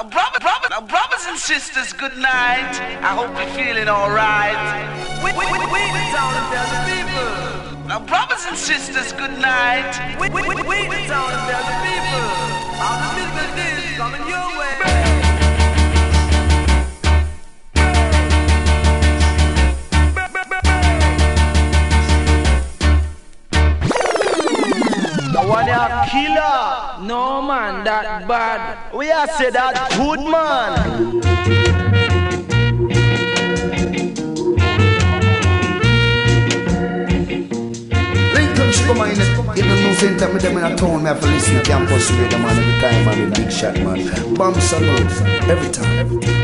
Now, brother, brother, now, brothers and sisters, good night. I hope you're feeling alright. We, we, we, we the town and tell the people. Now, brothers and sisters, good night. We, we, we, we the town and tell the people. All the musical days coming your one a killer. No man, that bad. We are say that good man. Lincoln Sugar Man, you don't know same time with them in a town, me have to listen to campus radio man every time, man, big shot man. Bomb salute, every time. Every time.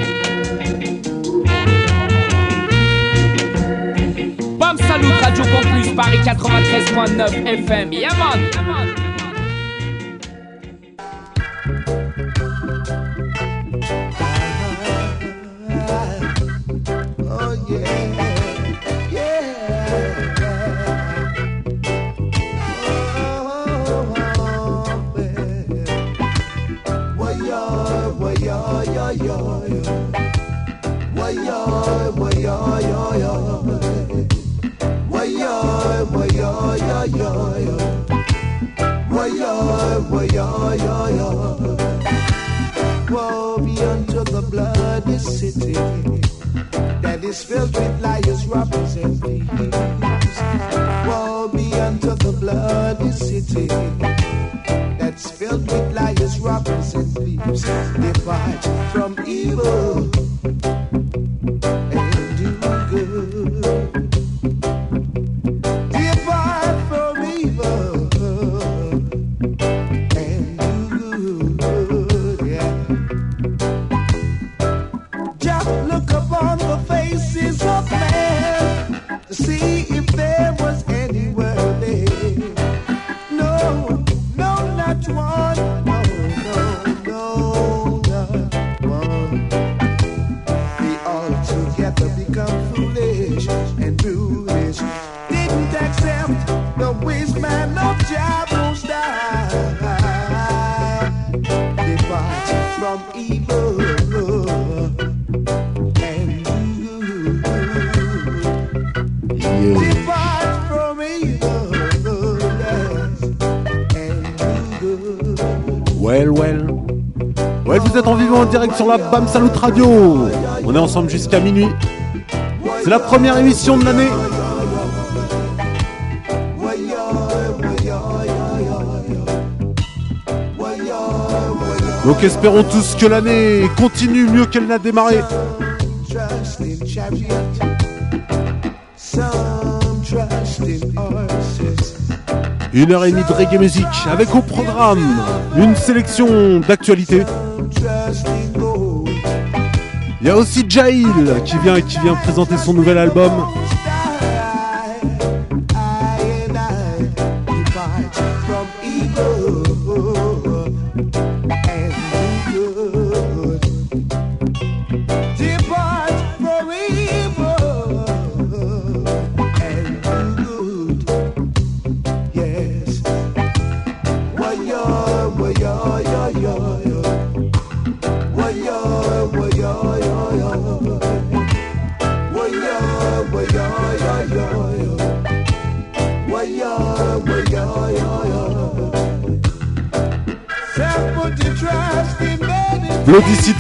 Bam Salut Radio Campus Paris 93.9 FM. Yaman. Woe be unto the bloody city that is filled with liars, robbers, and thieves. Woe be unto the bloody city that's filled with liars, robbers, and thieves. Depart from evil sur la BAM Salut Radio. On est ensemble jusqu'à minuit. C'est la première émission de l'année. Donc espérons tous que l'année continue mieux qu'elle n'a démarré. Une heure et demie de reggae musique avec au programme une sélection d'actualités. Il y a aussi Jail qui vient qui vient présenter son nouvel album.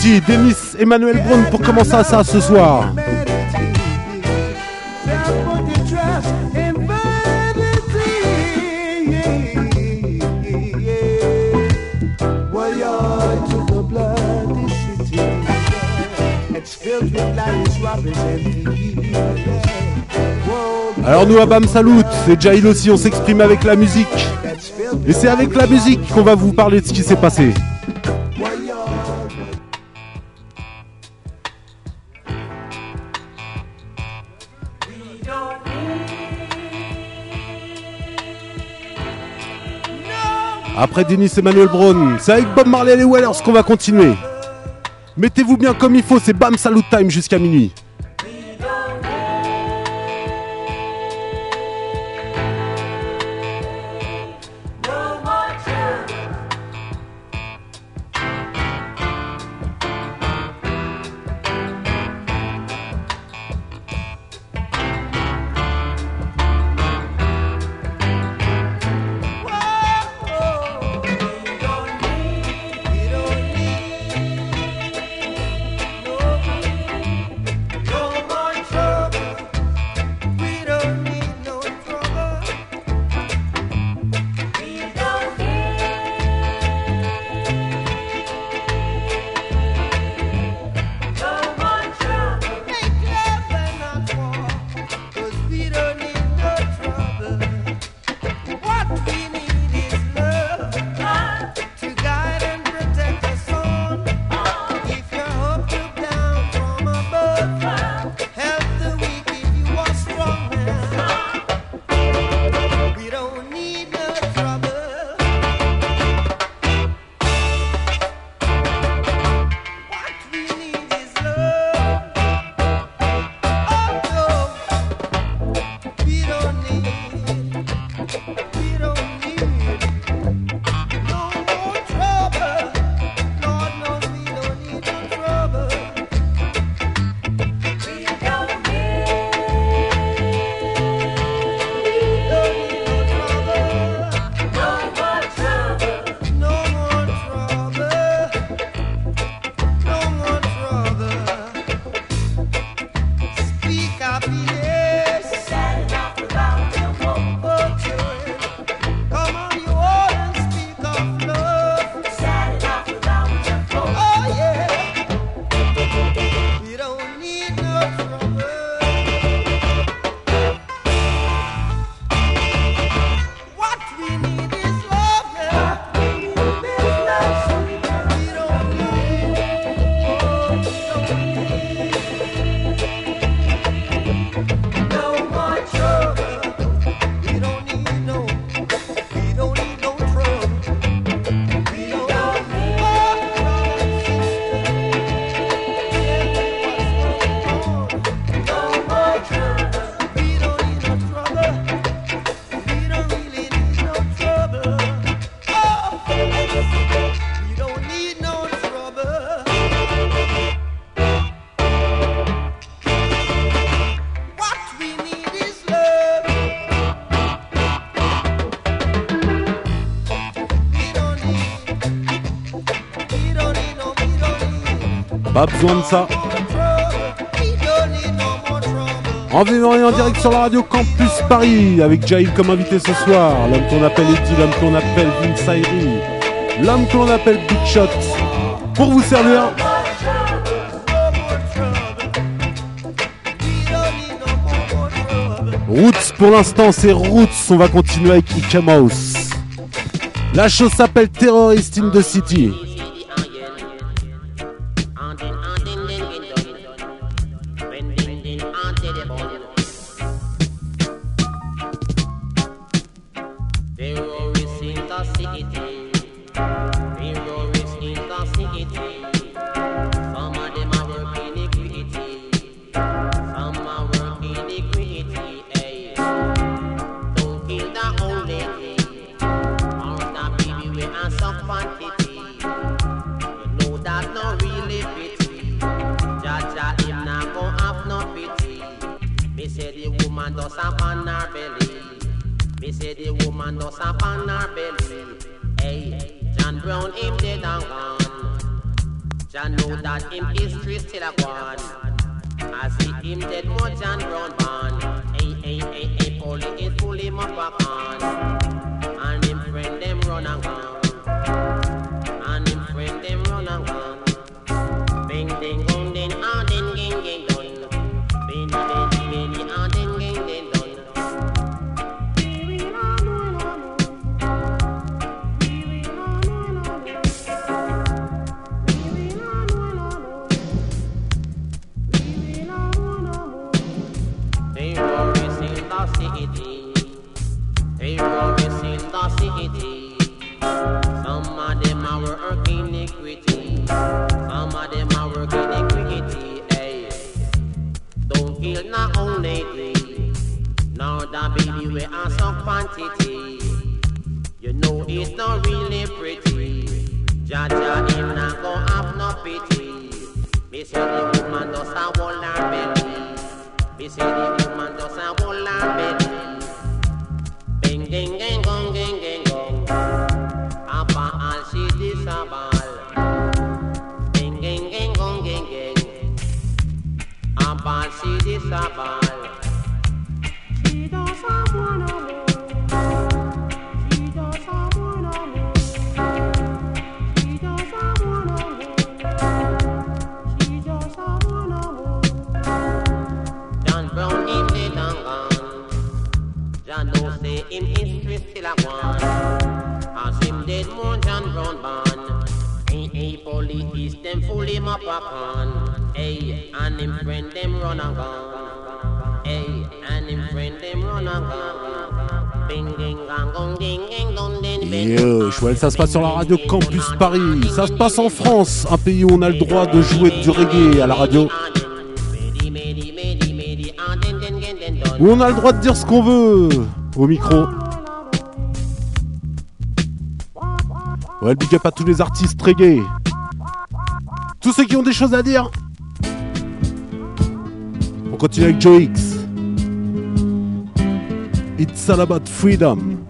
City, Denis Emmanuel Brown pour commencer ça ce soir. Alors nous à Bam Salut, c'est Jail aussi, on s'exprime avec la musique. Et c'est avec la musique qu'on va vous parler de ce qui s'est passé. Après Denis Emmanuel Brown, c'est avec Bob Marley et les Wellers qu'on va continuer. Mettez-vous bien comme il faut, c'est Bam Salut Time jusqu'à minuit. Besoin de ça. En vivant et en direct sur la radio Campus Paris avec Jaïl comme invité ce soir. L'homme qu'on appelle Eddie, l'homme qu'on appelle Vince l'homme qu'on appelle Big Shot. Pour vous servir. Roots pour l'instant c'est Roots, on va continuer avec Ika Mouse. La chose s'appelle Terrorist in the City. On her belly. Me say the woman does up on her belly. Hey, John Brown him dead and gone. John know that him history still a gone. I see him dead more John Brown born. Hey, hey, hey, hey, is pull him up a con. And him friend them run and gone. Say the woman does a hold her belly. Me say the woman does a hold her belly. Bing ding ding gong ding ding gong. Apa all she disabal. Bing ding ding gong ding ding. All she disabal. She does a wanna Police them fool him up a con. Hey, and him friend them run and gone. Hey, and him friend them run and gone. Bing ding gang gong ding ding dong ding bing. Yo, Chouel, ça se passe sur la radio Campus Paris. Ça se passe en France, un pays où on a le droit de jouer du reggae à la radio. Où on a le droit de dire ce qu'on veut au micro. Ouais, big up à tous les artistes reggae. Tous ceux qui ont des choses à dire. On continue avec Joe X. It's all about freedom.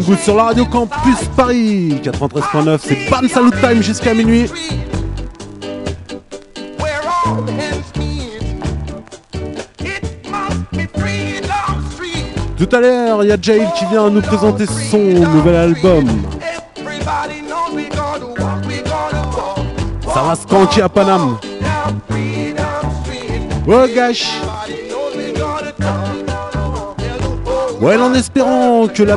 Good sur la radio Campus Paris 93.9, c'est Bam Salut Time jusqu'à minuit. Tout à l'heure, il y a Jail qui vient nous présenter son nouvel album. Ça va se à Paname. Oh gâche Ouais, en espérant que la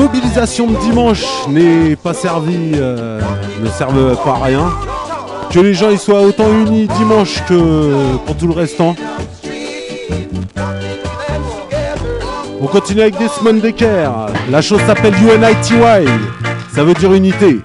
mobilisation de dimanche n'est pas servie, euh, ne serve pas à rien. Que les gens ils soient autant unis dimanche que pour tout le restant. On continue avec des semaines d'équerre. La chose s'appelle UNITY. Ça veut dire unité.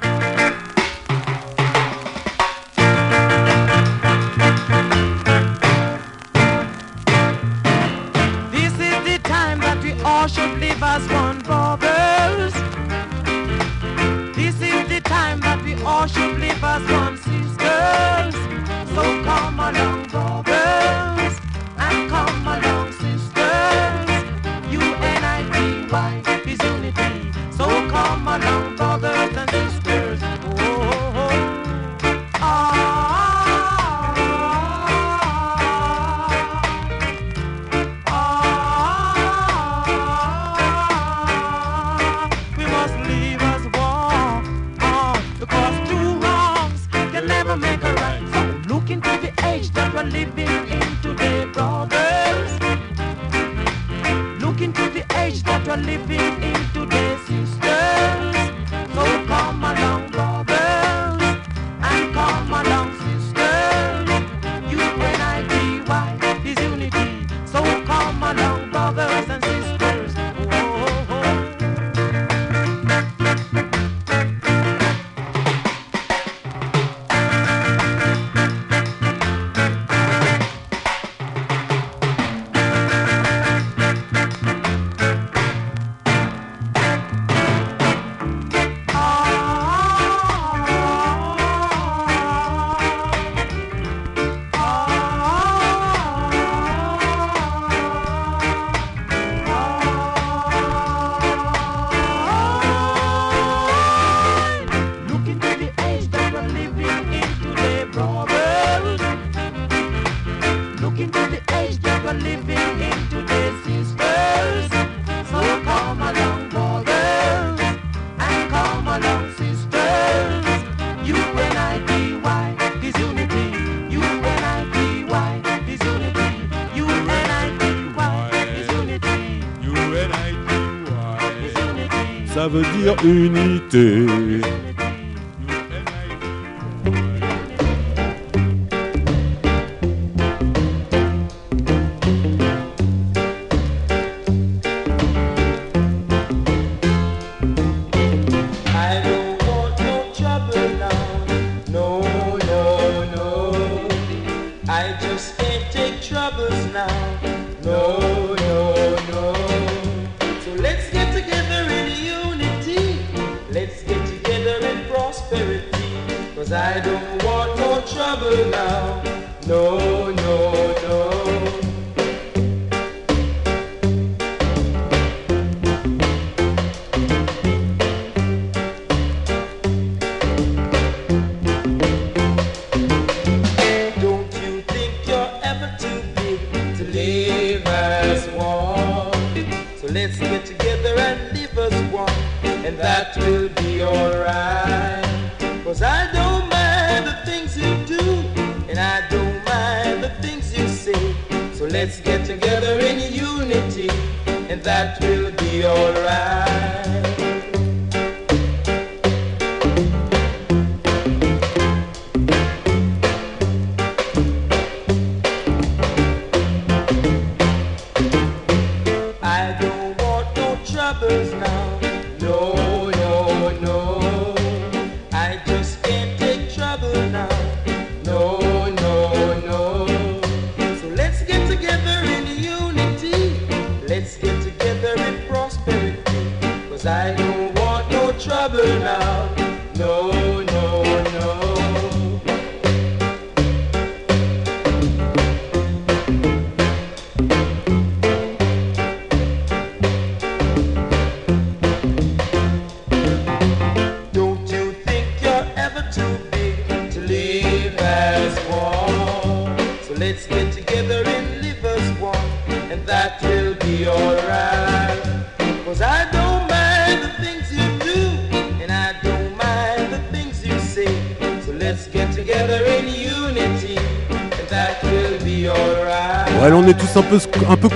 ça veut dire unité.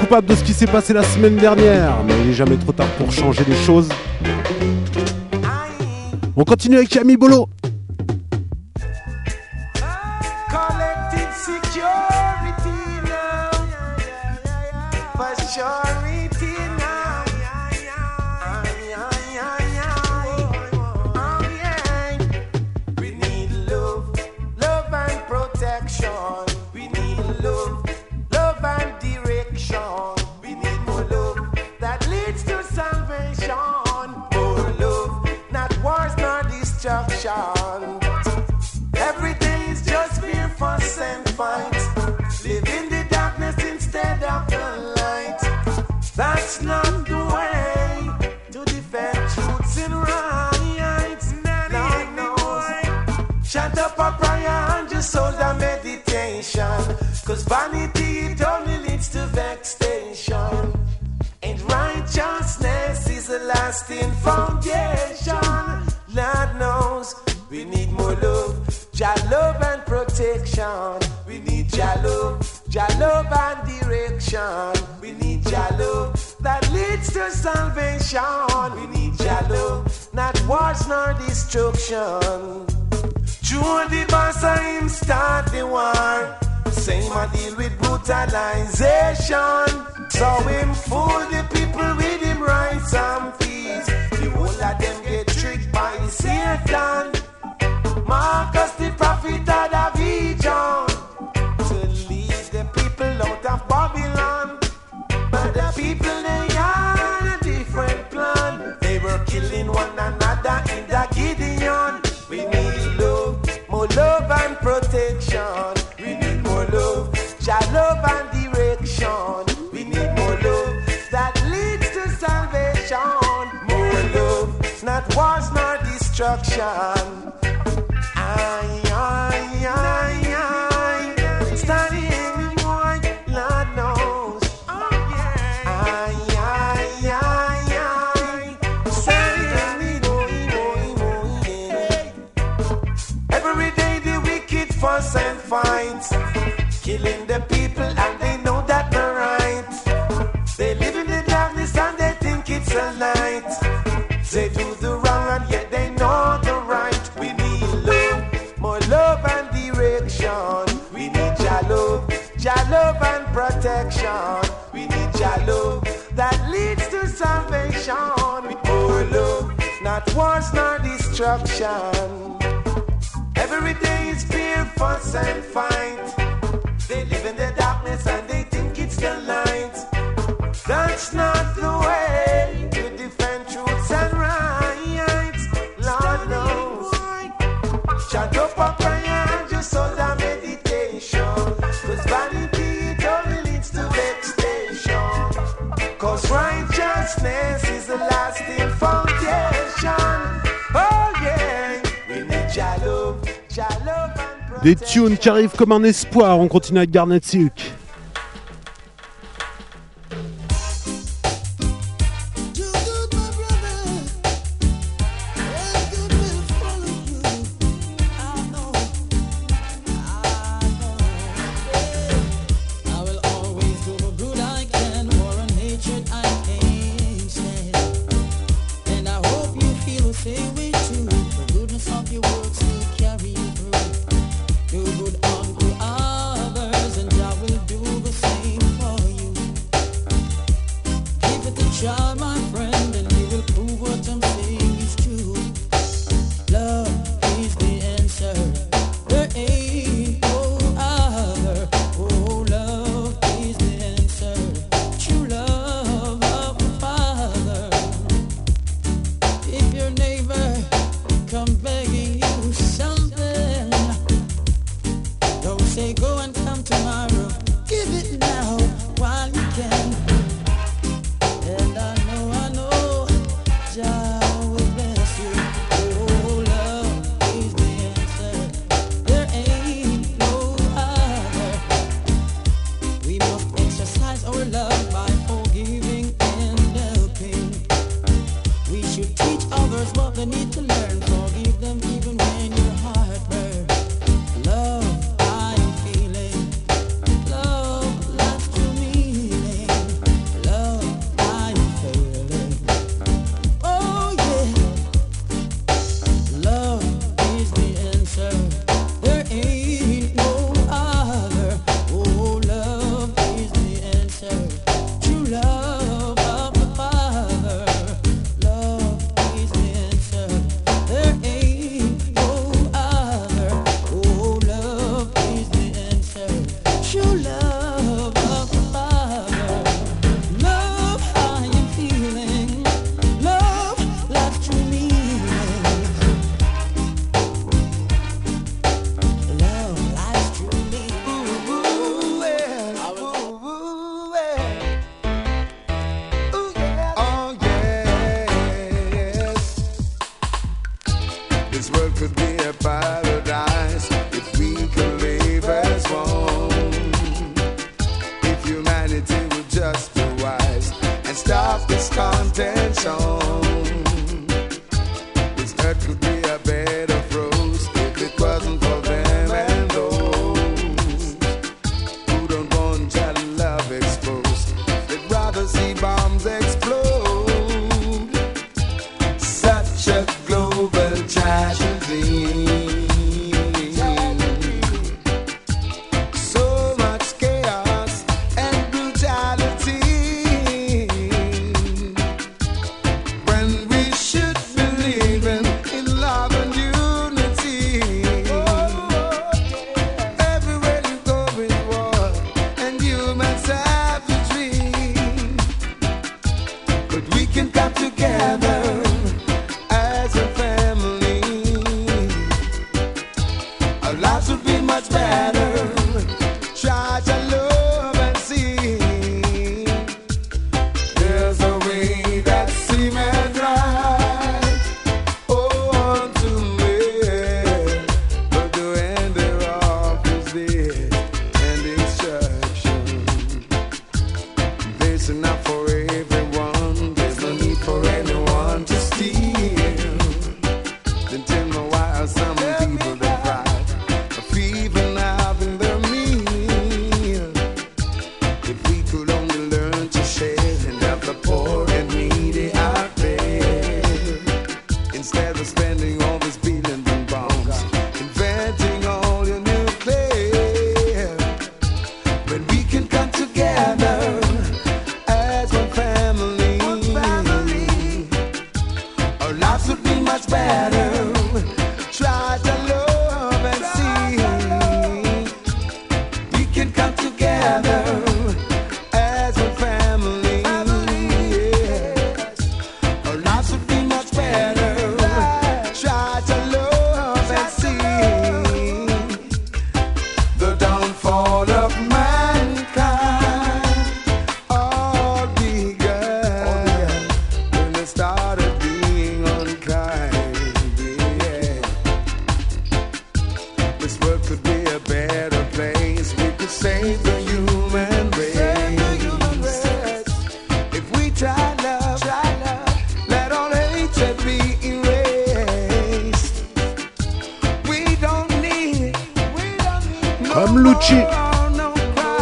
de ce qui s'est passé la semaine dernière, mais il n'est jamais trop tard pour changer les choses. On continue avec Camille Bolo. Des tunes qui arrivent comme un espoir, on continue avec Garnet Silk.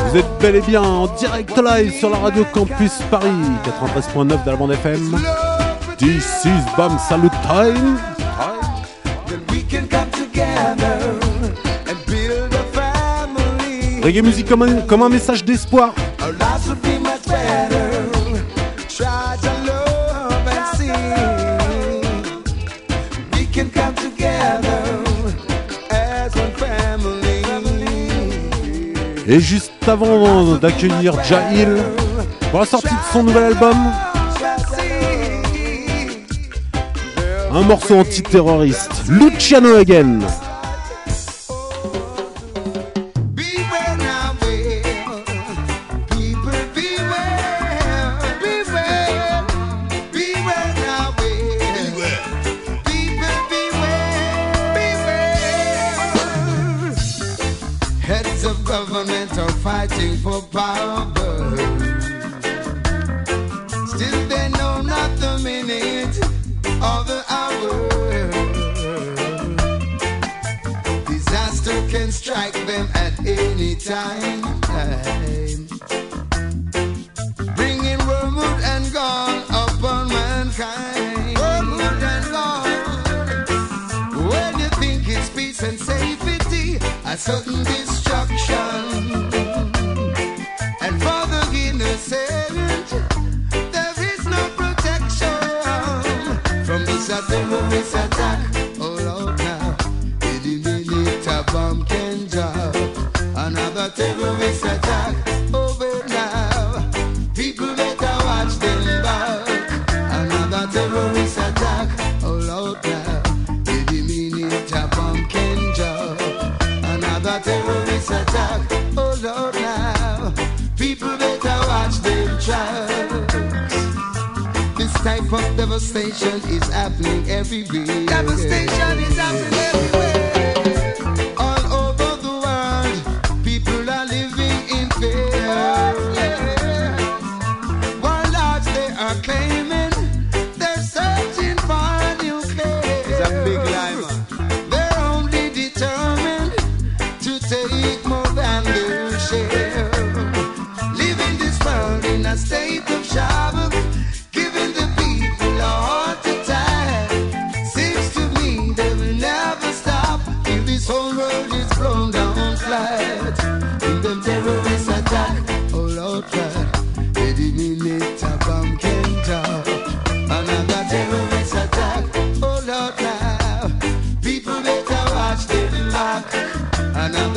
Vous êtes bel et bien en direct live sur la radio Campus Paris 93.9 de la bande FM. This is Bam Salute Time. Reggae musique comme un message d'espoir. Et juste avant d'accueillir Jahil pour la sortie de son nouvel album, un morceau antiterroriste, Luciano Again.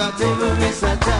Mr. Table, Mr. Table.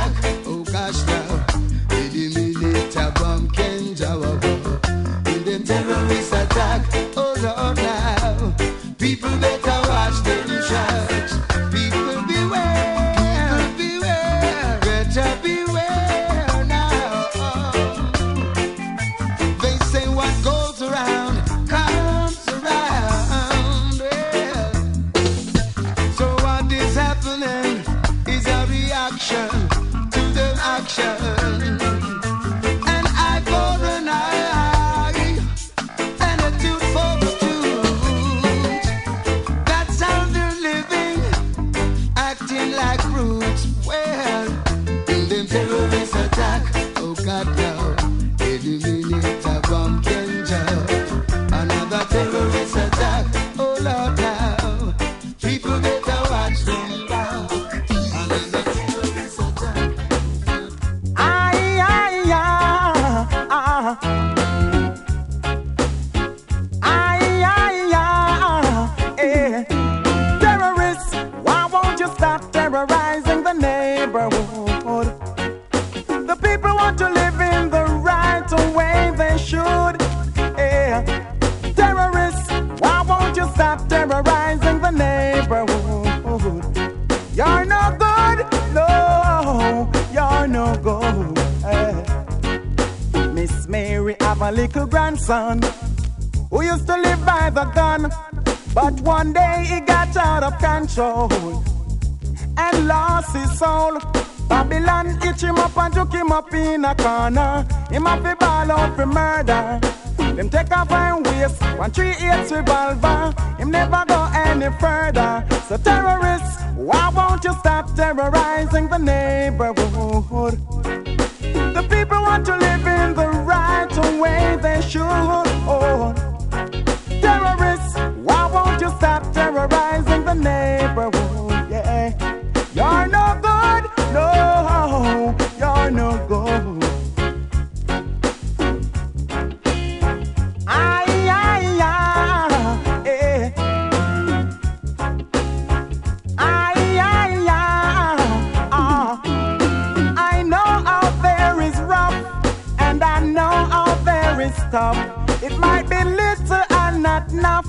Tough. It might be little and not enough,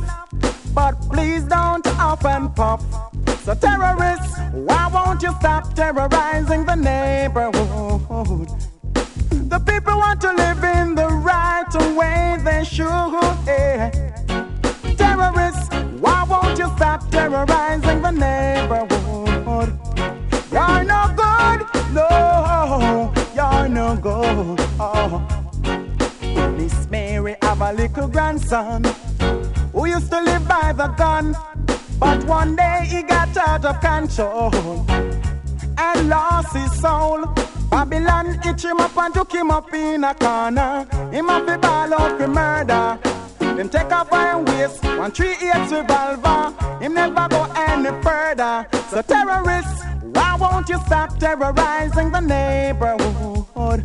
but please don't up and puff. So terrorists, why won't you stop terrorizing the neighborhood? The people want to live in the right way they should. eh. Terrorists, why won't you stop terrorizing the neighborhood? You're no good, no, you're no good. Oh. Miss Mary have a little grandson who used to live by the gun, but one day he got out of control and lost his soul. Babylon itch him up and took him up in a corner. Him up the ball out for murder. Them take off iron waist, one three eight revolver. Him never go any further. So terrorists, why won't you stop terrorizing the neighborhood?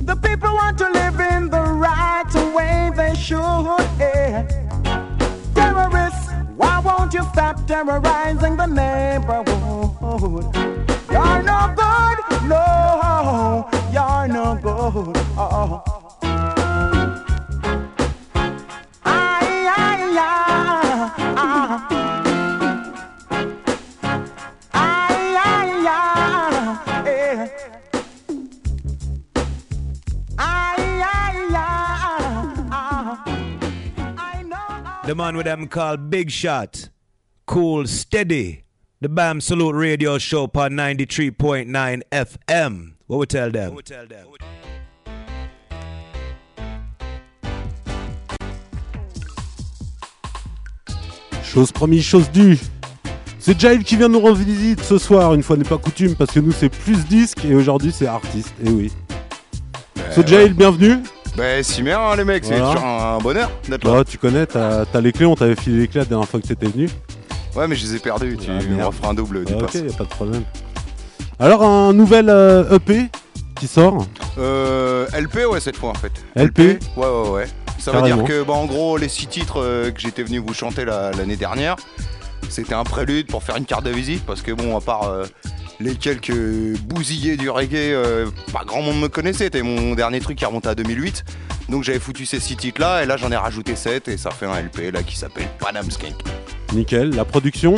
The people want to live in the right way they should. eh. Terrorists, why won't you stop terrorizing the neighborhood? You're no good, no, you're no good. Oh. The man with them called Big Shot. Cool, steady. The BAM Salute Radio Show on 93.9 FM. What we tell them? Chose promise, chose due. C'est Jail qui vient nous rendre visite ce soir, une fois n'est pas coutume, parce que nous c'est plus disque et aujourd'hui c'est artiste. Et oui. So Jail, bienvenue. Bah, si bien, hein, les mecs, c'est toujours un bonheur d'être là. Bah, tu connais, t'as t'as les clés, on t'avait filé les clés la dernière fois que t'étais venu. Ouais, mais je les ai perdus. Tu Ah, me merde. referas un double du Ah, ok, pass. y a pas de problème. Alors, un nouvel euh, EP qui sort. Euh, LP, ouais, cette fois en fait. LP Ouais, ouais, ouais. Ça veut Carrément. dire que, bah, en gros, les six titres euh, que j'étais venu vous chanter la- l'année dernière, c'était un prélude pour faire une carte de visite parce que, bon, à part euh, les quelques bousillés du reggae, euh, pas grand monde me connaissait. C'était mon dernier truc qui remonte à 2008. Donc j'avais foutu ces six titres là et là j'en ai rajouté 7 et ça fait un LP là qui s'appelle Panam Skank. Nickel. La production?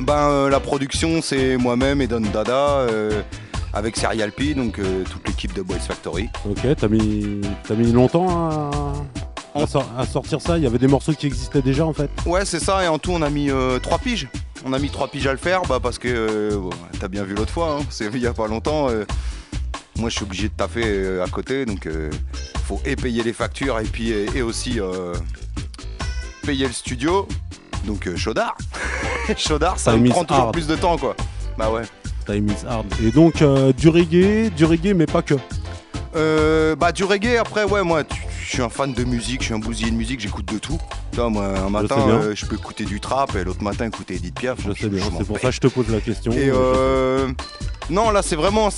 Ben euh, la production c'est moi-même et Don Dada avec Serial P donc euh, toute l'équipe de Boys Factory. Ok, t'as mis, t'as mis longtemps à, à sor- à sortir ça Il y avait des morceaux qui existaient déjà en fait Ouais c'est ça et en tout on a mis 3 piges. On a mis 3 piges à le faire bah, parce que euh, bon, t'as bien vu l'autre fois, hein, c'est il y a pas longtemps. euh, moi je suis obligé de taffer euh, à côté donc euh, faut et payer les factures et puis et, et aussi euh, payer le studio. Donc euh, chaudard. chaudard ça me prend toujours hard. plus de temps quoi. Bah ouais. Time is hard. Et donc, euh, du reggae, du reggae, mais pas que. Euh, bah du reggae après ouais moi tu- je suis un fan de musique, je suis un bousillé de musique, j'écoute de tout. Moi un matin euh, je peux écouter du trap et l'autre matin écouter Edith Piaf. Je sais bien, m'en c'est pour ça que je te pose la question. Et euh, non là c'est vraiment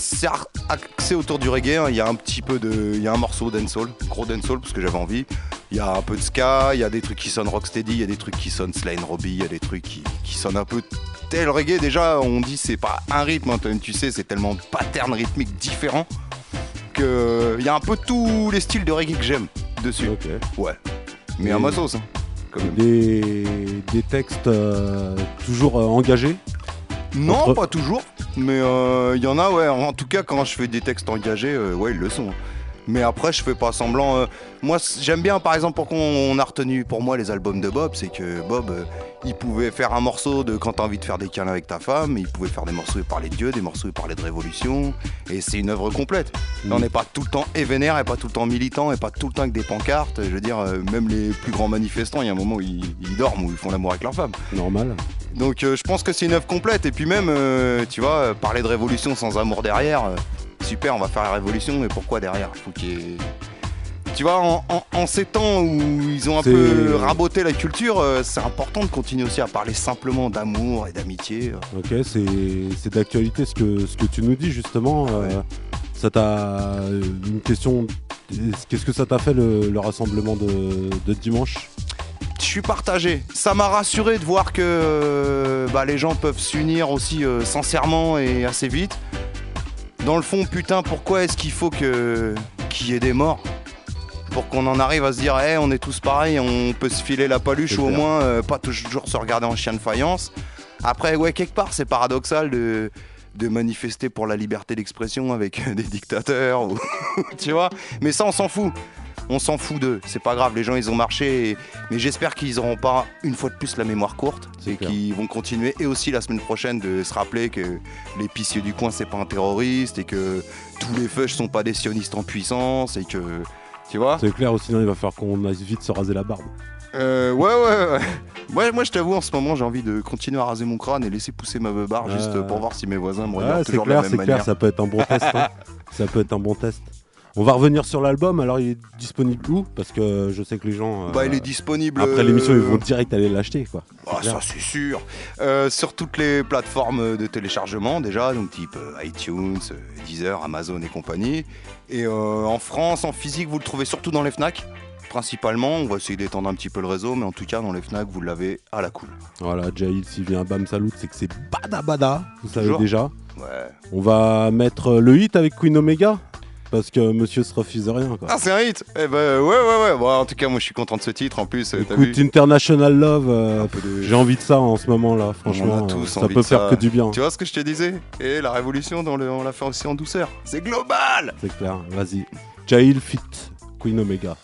axé autour du reggae. hein. Il y a un petit peu de, il y a un morceau dancehall, gros dancehall parce que j'avais envie. Il y a un peu de ska, il y a des trucs qui sonnent rocksteady, il y a des trucs qui sonnent Slain Robbie, il y a des trucs qui, qui sonnent un peu tel reggae. Déjà on dit c'est pas un rythme, hein, tu sais c'est tellement de patterns rythmiques différents il y a un peu tous les styles de reggae que j'aime dessus. Ouais. Mais à ma sauce. hein. Des, des textes euh, toujours euh, engagés? Non, Entre- pas toujours. Mais euh, il y en a, ouais. En tout cas, quand je fais des textes engagés, ouais, ils le sont. Mais après, je fais pas semblant. euh, moi, j'aime bien, par exemple, pourquoi on, on a retenu pour moi les albums de Bob, c'est que Bob, euh, il pouvait faire un morceau de quand t'as envie de faire des câlins avec ta femme, il pouvait faire des morceaux il parlait de Dieu, des morceaux il parlait de révolution, et c'est une œuvre complète. Là, on n'est pas tout le temps et vénère, et pas tout le temps militant, et pas tout le temps avec des pancartes. Je veux dire, euh, même les plus grands manifestants, il y a un moment où ils, ils dorment, où ils font l'amour avec leur femme. Normal. Donc je pense que c'est une œuvre complète. Et puis même, tu vois, parler de révolution sans amour derrière, super, on va faire la révolution, mais pourquoi derrière? Faut qu'il y ait- Tu vois, en, en- en ces temps où ils ont un peu raboté la culture, euh, c'est important de continuer aussi à parler simplement d'amour et d'amitié. euh. Ok, c'est d'actualité ce que, ce que tu nous dis justement. euh, ça t'a. Une question. Qu'est-ce que ça t'a fait le, le rassemblement de, de dimanche? Je suis partagé. Ça m'a rassuré de voir que euh, bah, les gens peuvent s'unir aussi euh, sincèrement et assez vite. Dans le fond, putain, pourquoi est-ce qu'il faut que qu'il y ait des morts pour qu'on en arrive à se dire, hey, on est tous pareils, on peut se filer la paluche ou au clair. moins euh, pas toujours se regarder en chien de faïence. Après, ouais, quelque part, c'est paradoxal de, de manifester pour la liberté d'expression avec des dictateurs, ou, tu vois. Mais ça, on s'en fout. On s'en fout d'eux, c'est pas grave, les gens ils ont marché, et- mais j'espère qu'ils auront pas une fois de plus la mémoire courte et clair. qu'ils vont continuer et aussi la semaine prochaine de se rappeler que l'épicier du coin c'est pas un terroriste et que tous les feuches sont pas des sionistes en puissance et que tu vois C'est clair aussi, non, il va falloir qu'on aille vite se raser la barbe. euh, ouais, ouais, ouais. Ouais, moi, je t'avoue, en ce moment, j'ai envie de continuer à raser mon crâne et laisser pousser ma barbe juste pour voir si mes voisins me Ouais, regardent c'est toujours de la clair, même c'est manière. clair, ça peut être un bon test. hein. Ça peut être un bon test. On va revenir sur l'album, alors il est disponible où? Parce que je sais que les gens. euh, Bah, il est disponible. Après l'émission, ils euh, vont direct aller l'acheter, quoi. Ah, ça c'est sûr. Euh, sur toutes les plateformes de téléchargement déjà, donc type euh, iTunes, euh, Deezer, Amazon et compagnie. Et euh, en France, en physique, vous le trouvez surtout dans les Fnac. Principalement, on va essayer d'étendre un petit peu le réseau, mais en tout cas dans les Fnac, vous l'avez à la cool. Voilà, Jail, s'il vient Bam Salut, c'est que c'est bada bada, vous savez Toujours. déjà. Ouais. On va mettre euh, le hit avec Queen Omega, parce que monsieur se refuse rien, quoi. Ah, c'est un hit Eh ben ouais, ouais, ouais. Bon, en tout cas, moi je suis content de ce titre. En plus, euh, t'as vu Écoute, International Love, euh, de- j'ai envie de ça en ce moment là, franchement. on a tous euh, ça envie peut de faire que du bien. Tu vois ce que je te disais Et la révolution, dans le- on l'a fait aussi en douceur. C'est global C'est clair, vas-y. Jail fit Queen Omega.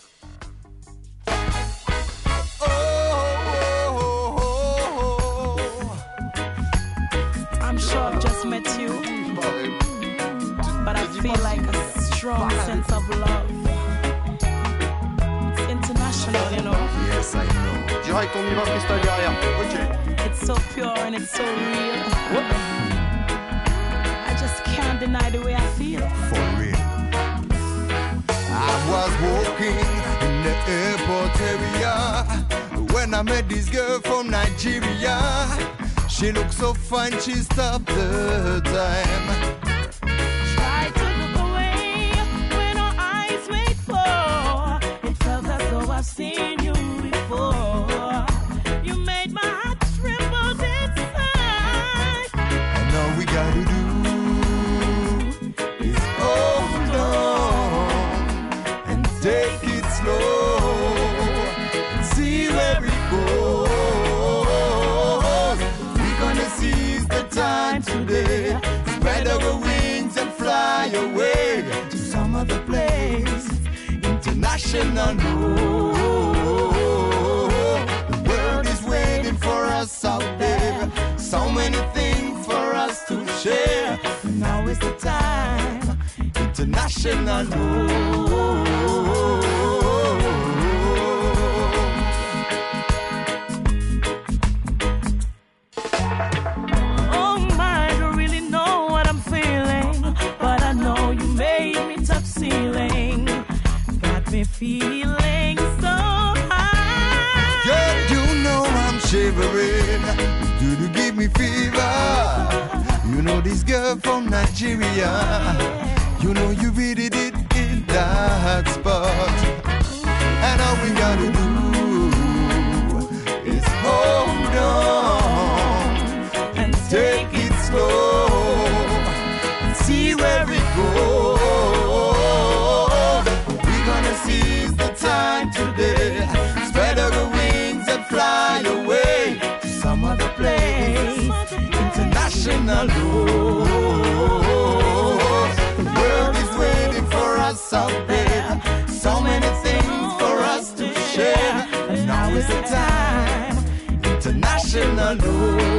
Strong sense of love. It's international, you know. Yes, I know. Direct, on y va, freestyle derrière. Ok. It's so pure and it's so real. I just can't deny the way I feel. For real. I was walking in the airport area when I met this girl from Nigeria. She looked so fine, she stopped the time. Seen international. The world is waiting for us out there. So many things for us to share. Now is the time. International. Feeling so high. Girl, you know I'm shivering. Do you give me fever? You know this girl from Nigeria. You know you really did in that spot. And all we gotta do final rule. The world is waiting for us out there. So many things for us to share. And now is the time. International rule.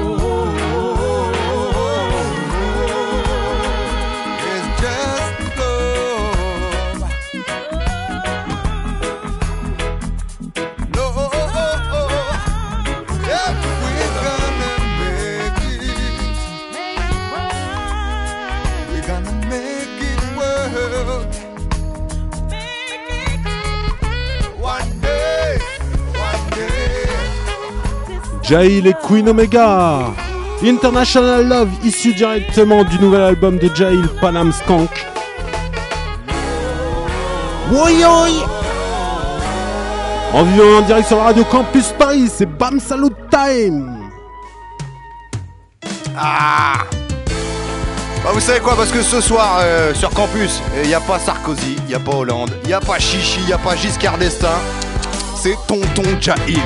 Jail et Queen Omega. International Love, issu directement du nouvel album de Jail, Panam Skank. En vivant en direct sur la radio Campus Paris, c'est Bam Salut Time Ah bah vous savez quoi Parce que ce soir euh, sur campus, il n'y a pas Sarkozy, il n'y a pas Hollande, il n'y a pas Chichi, il n'y a pas Giscard d'Estaing. C'est Tonton Jahil.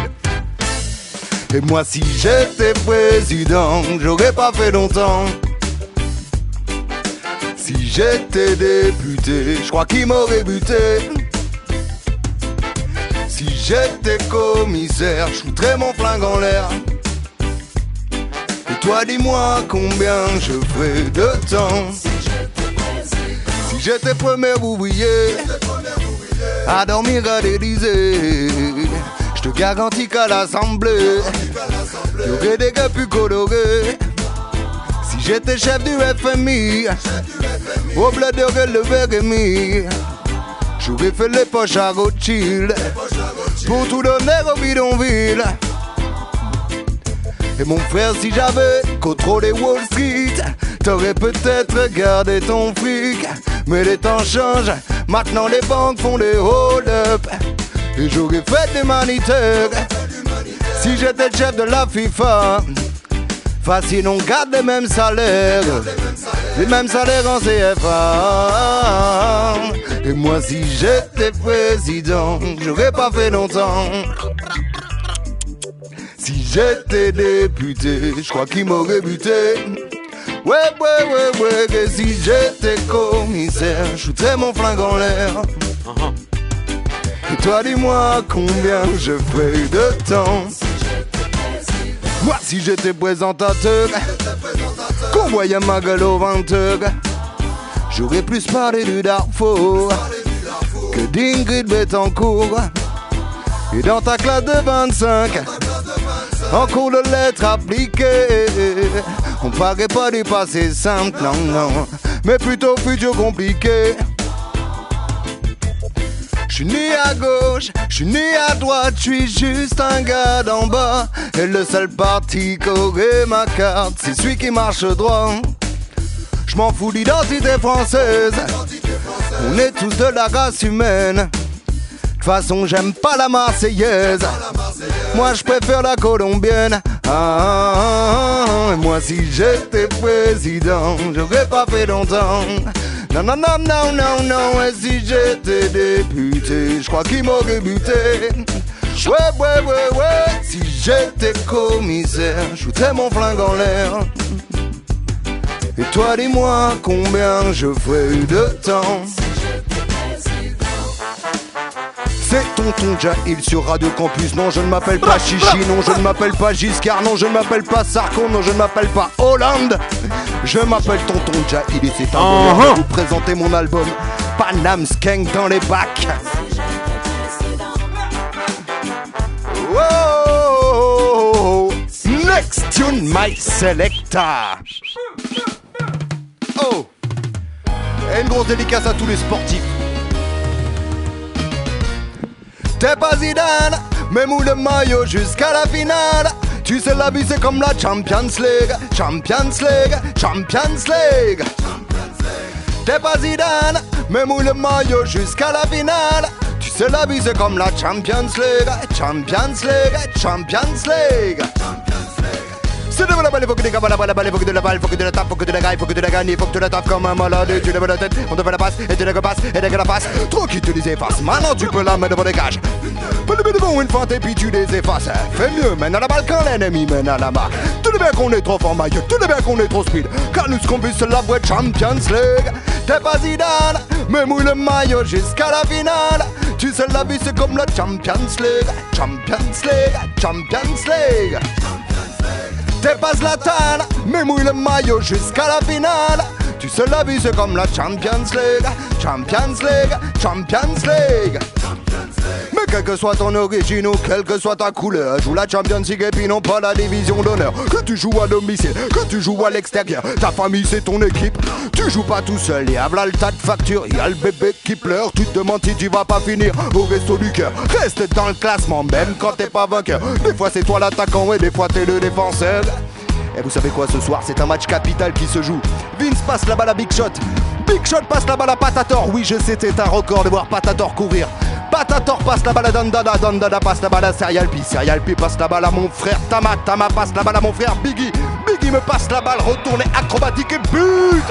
Et moi si j'étais président, j'aurais pas fait longtemps. Si j'étais député, je crois qu'il m'aurait buté. Si j'étais commissaire, je foutrais mon flingue en l'air. Et toi dis-moi combien je ferais de temps Si j'étais premier ouvrier À dormir à l'Élysée Je te garantis qu'à l'Assemblée Y'aurait des gars plus colorés Si j'étais chef du FMI Au bled de le RMI J'aurais fait les poches à Rothschild Pour tout donner au bidonville et mon frère, si j'avais contrôlé Wall Street, t'aurais peut-être gardé ton fric. Mais les temps changent, maintenant les banques font des hold-up. Et j'aurais fait des maniteurs si j'étais le chef de la FIFA. Facile, on garde les mêmes salaires, les mêmes salaires en CFA. Et moi, si j'étais président, j'aurais pas fait longtemps. Si j'étais député, je crois qu'il m'aurait buté. Ouais, ouais, ouais, ouais, que si j'étais commissaire, je mon flingue en l'air. Toi, dis-moi combien je ferais de temps. Moi, si j'étais présentateur, qu'on voyait ma gueule au venteur, j'aurais plus parlé du Darfour que d'Ingrid Betancourt. Et dans ta classe de 25, en cours de lettres appliquées, on paraît pas du passé simple, non, non, mais plutôt futur compliqué. Je suis né à gauche, je suis à droite, je suis juste un gars d'en bas. Et le seul parti qu'aurait ma carte, c'est celui qui marche droit. Je m'en fous d'identité française, on est tous de la race humaine. De toute façon, j'aime pas la Marseillaise. Moi, je préfère la colombienne. Ah, ah, ah, ah. moi, si j'étais président, j'aurais pas fait longtemps. Non, non, non, non, non, non. Et si j'étais député, je crois qu'il m'aurait buté. Ouais, ouais, ouais, ouais. Si j'étais commissaire, je foutrais mon flingue en l'air. Et toi, dis-moi combien je ferais de temps? C'est Tonton Jahil sur Radio Campus. Non, je ne m'appelle pas Chichi. Non, je ne m'appelle pas Giscard. Non, je ne m'appelle pas Sarko. Non, je ne m'appelle pas Hollande. Je m'appelle Tonton Jahil et c'est un bonheur de vous présenter mon album Panam Skank dans les bacs. Wow. Next tune, my selector. Oh. Et une grosse dédicace à tous les sportifs. T'es pas Zidane, mais mou le maillot jusqu'à la finale. Tu sais la vie comme la Champions League, Champions League, Champions League. T'es pas Zidane, mais mou le maillot jusqu'à la finale. Tu sais la vie comme la Champions League, Champions League, Champions League. C'est de la balle, faut que tu gagnes la balle, faut que tu la balle, faut que tu la tapes, faut que tu la gagnes, faut que tu la gagnes, faut que tu la tapes comme un malade. Tu lèves la tête, on te fait la passe, et tu la repasses, et que la passe, trop qui te les efface. Maintenant tu peux la mettre devant les cages. Peu de devant une fente et puis tu les effaces. Fais mieux, mène à la balle quand l'ennemi mène à la marque. Tout le bien qu'on est trop fort, maillot, tout le bien qu'on est trop speed. Car nous qu'on la boîte Champions League. T'es pas Zidane, mais mouille le maillot jusqu'à la finale. Tu sais, la vie c'est comme la Champions League, Champions League, Champions League. T'es pas Zlatan, mais mouille le maillot jusqu'à la finale. Tu sais la vie c'est comme la Champions League, Champions League, Champions League. Quelle que soit ton origine ou quelle que soit ta couleur, joue la Champions League et puis non pas la division d'honneur. Que tu joues à domicile, que tu joues à l'extérieur, ta famille c'est ton équipe. Tu joues pas tout seul, et là le tas de factures, y a le bébé qui pleure. Tu te demandes si tu vas pas finir au resto du cœur. Reste dans le classement, même quand t'es pas vainqueur. Des fois c'est toi l'attaquant et des fois t'es le défenseur. Et vous savez quoi ce soir C'est un match capital qui se joue. Vince passe la balle à Big Shot. Big Shot passe la balle à Patator. Oui, je sais, c'est un record de voir Patator courir. Patator passe la balle à Dandada. Dandada passe la balle à Serial P. Serial P passe la balle à mon frère Tama. Tama passe la balle à mon frère Biggie. Biggie me passe la balle, retourné acrobatique et but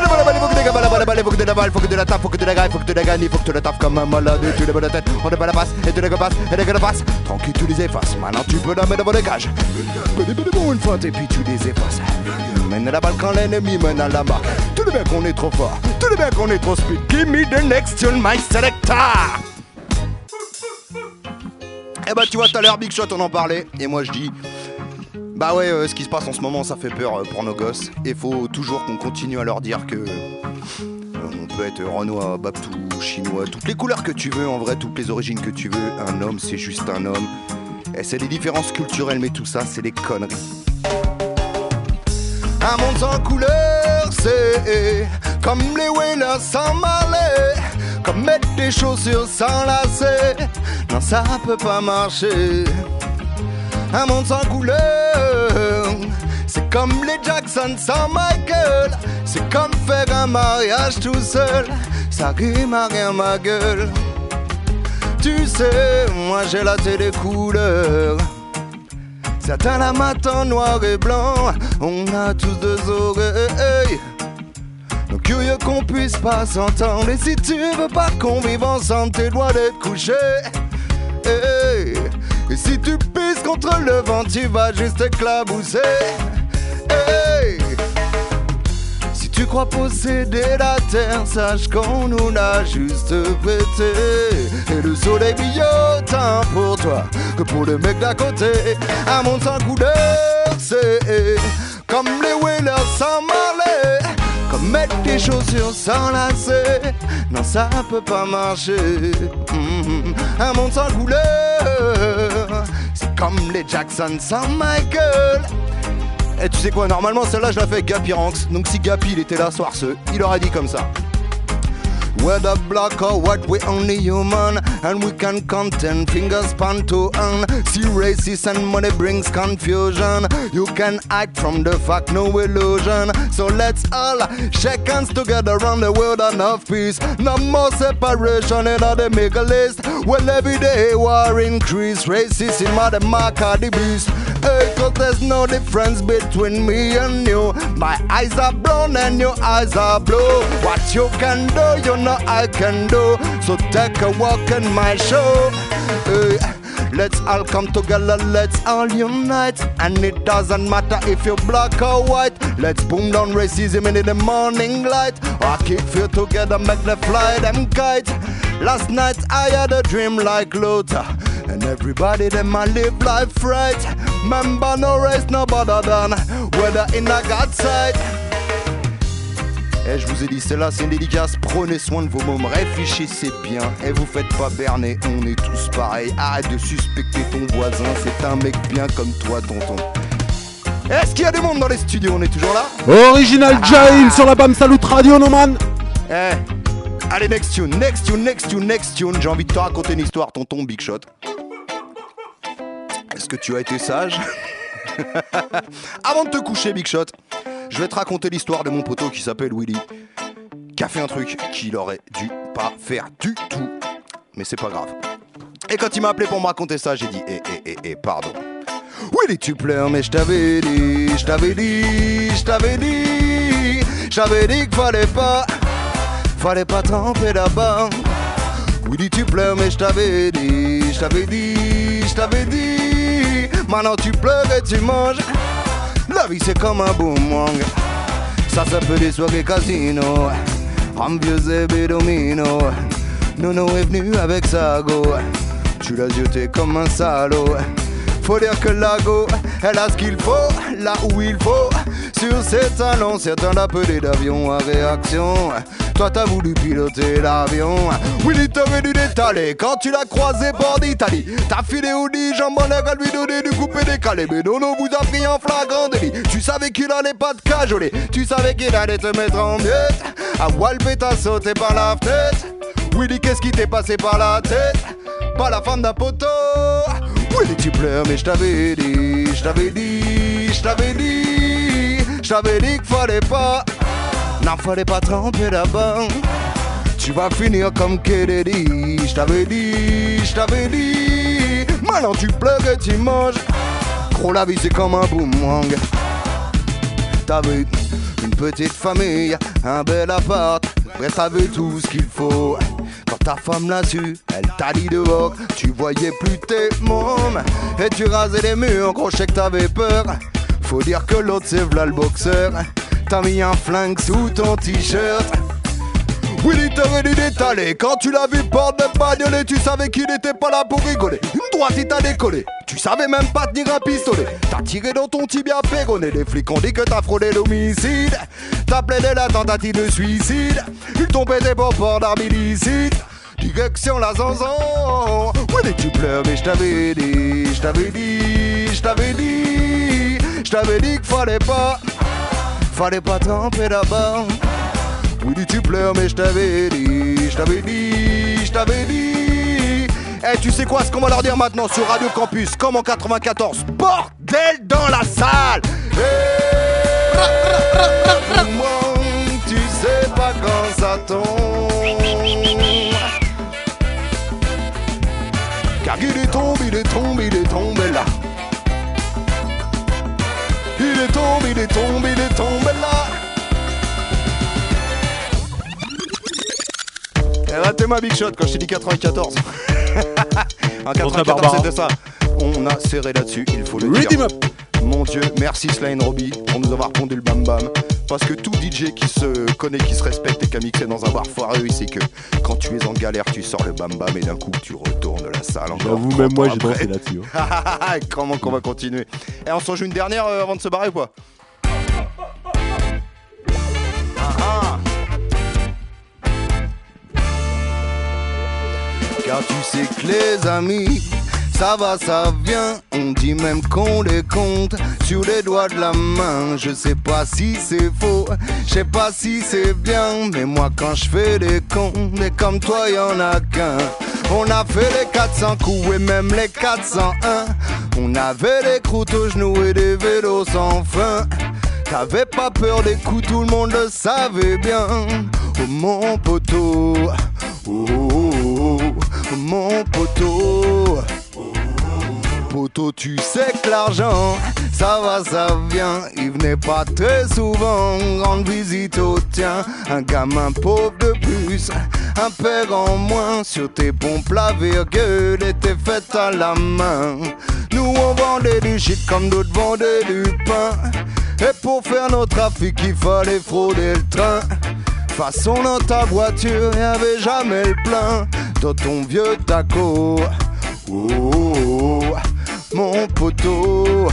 le faut que des faut que la balle, faut que de la faut que de la faut que la faut que tu la tapes comme un malade, tu bonnes la tête, on ne pas la passe, et tu les passes, et la passe, tranquille, tu les effaces, maintenant tu peux la mettre dans le cage, une fois, et puis tu les effaces, mène la balle quand l'ennemi mène à la marque, tout le bien qu'on est trop fort, tout le bien qu'on est trop speed, give me the next tune, my selector. Eh bah tu vois tout à l'heure Big Shot on en parlait et moi je dis bah ouais euh, ce qui se passe en ce moment ça fait peur euh, pour nos gosses et faut toujours qu'on continue à leur dire que euh, on peut être renois, babtou, chinois, toutes les couleurs que tu veux en vrai, toutes les origines que tu veux, un homme c'est juste un homme. Et c'est des différences culturelles mais tout ça c'est des conneries. Un monde sans couleur, c'est comme les whalers sans malais, comme mettre des chaussures sans lacets. Non, ça peut pas marcher. Un monde sans couleur, c'est comme les Jackson sans Michael. C'est comme faire un mariage tout seul. Ça rime à rien ma gueule. Tu sais, moi j'ai la télé couleur. Certains la matent en noir et blanc, on a tous deux oreilles. Donc curieux qu'on puisse pas s'entendre, et si tu veux pas qu'on vive ensemble, t'es loin d'être couché. Et si tu pisses contre le vent, tu vas juste éclabousser. Si tu crois posséder la terre, sache qu'on nous l'a juste prêté. Et le soleil autant pour toi que pour le mec d'à côté. Un monde sans couleur, c'est comme les whalers sans marley. Mettre des chaussures sans lacets. Non, ça peut pas marcher. Mhm. Un monde sans couleur, c'est comme les Jackson sans Michael. Et tu sais quoi, normalement celle-là je la fais avec Gapi Ranks. Donc si Gapi il était là soir ce, il aurait dit comme ça. Whether black or white, we only human And we can contend fingers pan to hand See racist and money brings confusion. You can act from the fact, no illusion. So let's all shake hands together around the world enough peace. No more separation in the mega list Well every day war increase. Racist in my mark of the beast Cause there's no difference between me and you. My eyes are brown and your eyes are blue. What you can do, you know I can do. So take a walk in my show. Hey, Let's all come together, let's all unite. And it doesn't matter if you're black or white. Let's boom down racism in the morning light. Or keep you together, make the fly them kite. Last night I had a dream like Luther And everybody them a live life right Remember no race no better than Whether in a God's sight Eh, je vous ai dit, celle-là, c'est une dédicace. Prenez soin de vos mômes, réfléchissez bien. Et vous faites pas berner, on est tous pareils. Arrête de suspecter ton voisin, c'est un mec bien comme toi, tonton. Est-ce qu'il y a du monde dans les studios? On est toujours là? Original Jail sur la BAM Salut Radio, no man. Eh, allez, next tune, next tune, next tune, next tune. J'ai envie de te raconter une histoire, tonton Big Shot. Est-ce que tu as été sage Avant de te coucher, Big Shot, je vais te raconter l'histoire de mon poteau qui s'appelle Willy, qui a fait un truc qu'il aurait dû pas faire du tout. Mais c'est pas grave. Et quand il m'a appelé pour me raconter ça, j'ai dit Eh, eh, eh, eh, pardon. Willy, tu pleures, mais je t'avais dit, je t'avais dit, je t'avais dit, j'avais dit qu'il fallait pas, fallait pas tremper là-bas. Willy, tu pleures, mais je t'avais dit, je t'avais dit, je t'avais dit. Maintenant tu pleures et tu manges. La vie c'est comme un boomerang. Ça s'appelle des soirées casino. Envieux et domino. Nono est venu avec sa go. Tu l'as jeté comme un salaud. Faut dire que Lago, elle a ce qu'il faut, là où il faut. Sur ses talons, certains l'appelaient d'avion à réaction. Toi t'as voulu piloter l'avion. Willy t'aurait dû détaler quand tu l'as croisé bord d'Italie. T'as filé au lit, jambes en à lui donner du coupé décalé. Mais Nono vous a pris en flagrant délit. Tu savais qu'il allait pas te cajoler. Tu savais qu'il allait te mettre en miettes. À Walpé t'as sauté par la fenêtre. Willy, qu'est-ce qui t'est passé par la tête? Pas la femme d'un poteau. Willy, tu pleures, mais je t'avais dit, je t'avais dit, je t'avais dit, je t'avais dit qu'il fallait pas, n'en fallait pas tremper là-bas. Tu vas finir comme Kennedy, je t'avais dit, je t'avais dit. Maintenant tu pleures et tu manges. Gros, la vie c'est comme un boomerang. T'avais une petite famille, un bel appart, bref t'avais tout ce qu'il faut. Ta femme l'a su, elle t'a dit dehors, tu voyais plus tes mômes. Et tu rasais les murs, gros je sais que t'avais peur. Faut dire que l'autre c'est v'là le boxeur. T'as mis un flingue sous ton t-shirt. Willy t'aurait dû détaler. Quand tu l'as vu porte de bagnole Tu savais qu'il était pas là pour rigoler. Une droite il t'a décollé. Tu savais même pas tenir un pistolet. T'as tiré dans ton tibia péronné Les flics ont dit que t'as fraudé l'homicide. T'as plaidé la tentative de suicide. Ils t'ont pété pour port d'armes illicites Direction la zanzan Willy tu pleures mais je t'avais dit Je t'avais dit Je t'avais dit Je t'avais dit qu'il fallait pas Fallait pas tremper là-bas oui, tu pleures, mais je t'avais dit, je t'avais dit, je t'avais dit. Eh, tu sais quoi, ce qu'on va leur dire maintenant sur Radio Campus, comme en 94, bordel dans la salle. Eh, moi, tu sais pas quand ça tombe. Il est tombé, il est tombé, il est tombé là. Il est tombé, il est tombé, il est tombé là. Eh, Ratez-moi Big Shot quand je t'ai dit 94. en 94, Barbara. c'était ça. On a serré là-dessus, il faut le dire. Rhythm up. Mon dieu, merci Slane Robbie pour nous avoir pondu le bam bam. Parce que tout DJ qui se connaît, qui se respecte et qui a mixé dans un bar foireux, il sait que quand tu es en galère, tu sors le bam bam et d'un coup tu retournes la salle. J'avoue, 30 même moi j'ai dansé là-dessus. hein. Comment qu'on va continuer? Et on s'en joue une dernière euh, avant de se barrer ou pas? Ah, ah. Car tu sais que les amis, ça va, ça vient. On dit même qu'on les compte sur les doigts de la main. Je sais pas si c'est faux, je sais pas si c'est bien. Mais moi, quand je fais des comptes, et comme toi, y en a qu'un. On a fait les 400 coups et même les 401. On avait des croûtes aux genoux et des vélos sans fin. T'avais pas peur des coups, tout le monde le savait bien. Oh mon poteau, oh, oh, oh, oh, mon poteau. Poteau, tu sais que l'argent, ça va, ça vient. Il venait pas très souvent rendre visite au tien. Un gamin pauvre de plus, un père en moins. Sur tes pompes, la virgule était faite à la main. Nous, on vendait du shit comme d'autres vendaient du pain. Et pour faire nos trafics, il fallait frauder le train. Façon dans ta voiture, y avait jamais le plein. Dans ton vieux taco, oh, oh, oh, mon poteau.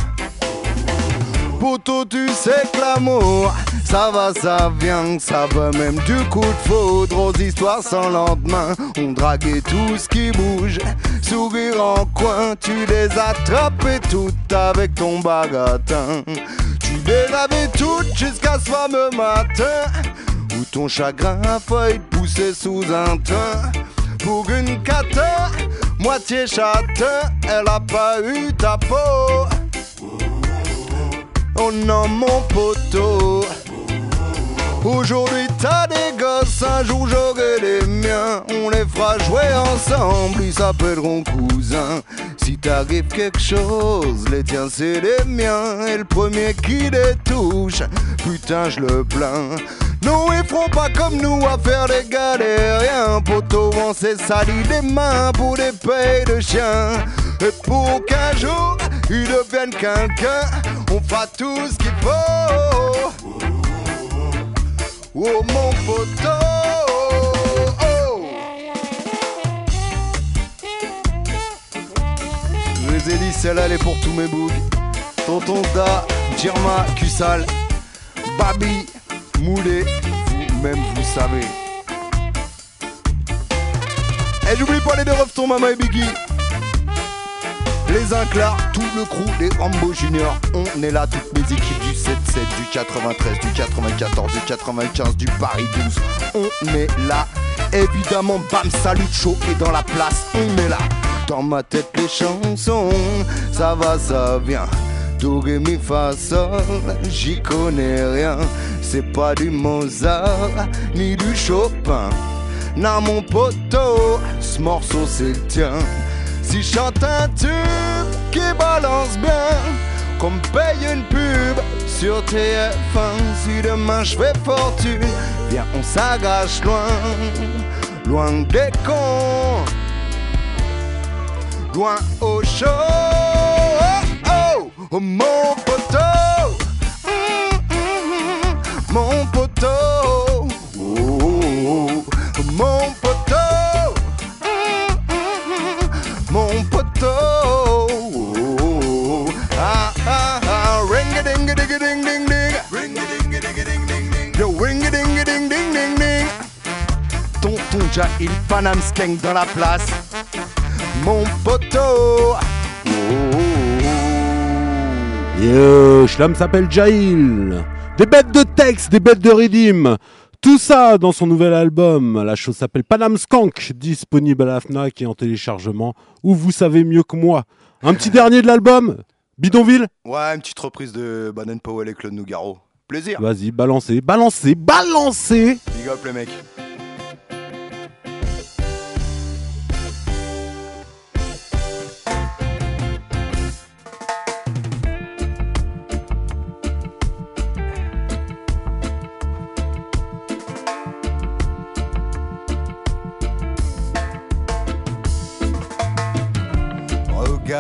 Poteau, tu sais que l'amour, ça va, ça vient, ça va même du coup de foudre aux histoires sans lendemain. On draguait tout ce qui bouge, sourire en coin, tu les attrapais toutes avec ton bagatin. Tu les avais toutes jusqu'à ce fameux matin où ton chagrin a failli pousser sous un teint. Pour une cata, moitié châtain, elle a pas eu ta peau. Oh non, mon poteau. Aujourd'hui t'as des gosses, un jour j'aurai les miens. On les fera jouer ensemble, ils s'appelleront cousins. Si t'arrive quelque chose, les tiens c'est les miens. Et le premier qui les touche, putain je le plains. Non, ils feront pas comme nous à faire des galériens. Poteau, on s'est sali les mains pour des payes de chiens. Et pour qu'un jour ils deviennent quelqu'un, on fera tout ce qu'il faut. Oh mon poteau? Les hélices celle-là elle est pour tous mes bougs. Tonton Da, Dirma, Kusal, Babi, Moulé, vous-même vous savez. Et j'oublie pas les deux refs, ton maman et Biggie. Les Inclars, tout le crew, les Rambo Junior, on est là, toutes mes équipes du 7-7, du 93, du 94, du 95, du Paris 12, on est là. Évidemment, bam, salut chaud et dans la place, on est là. Dans ma tête, les chansons, ça va, ça vient. Do, ré, mi, j'y connais rien. C'est pas du Mozart, ni du Chopin. Non, mon poteau, ce morceau c'est le tien. Si je un tube qui balance bien, qu'on me paye une pub sur TF1, si demain je fais fortune, viens on s'agache loin, loin des cons, loin au chaud. Oh, oh, mon Jahil Panam Skeng dans la place Mon poteau Yo, Schlam s'appelle Jail. Des bêtes de texte, des bêtes de rythme. Tout ça dans son nouvel album. La chose s'appelle Panam Skank, disponible à la Fnac et en téléchargement, où vous savez mieux que moi. Un petit dernier de l'album Bidonville? Ouais, une petite reprise de Baden Powell et Claude Nougaro. Plaisir. Vas-y, balancez, balancez, balancez Big up les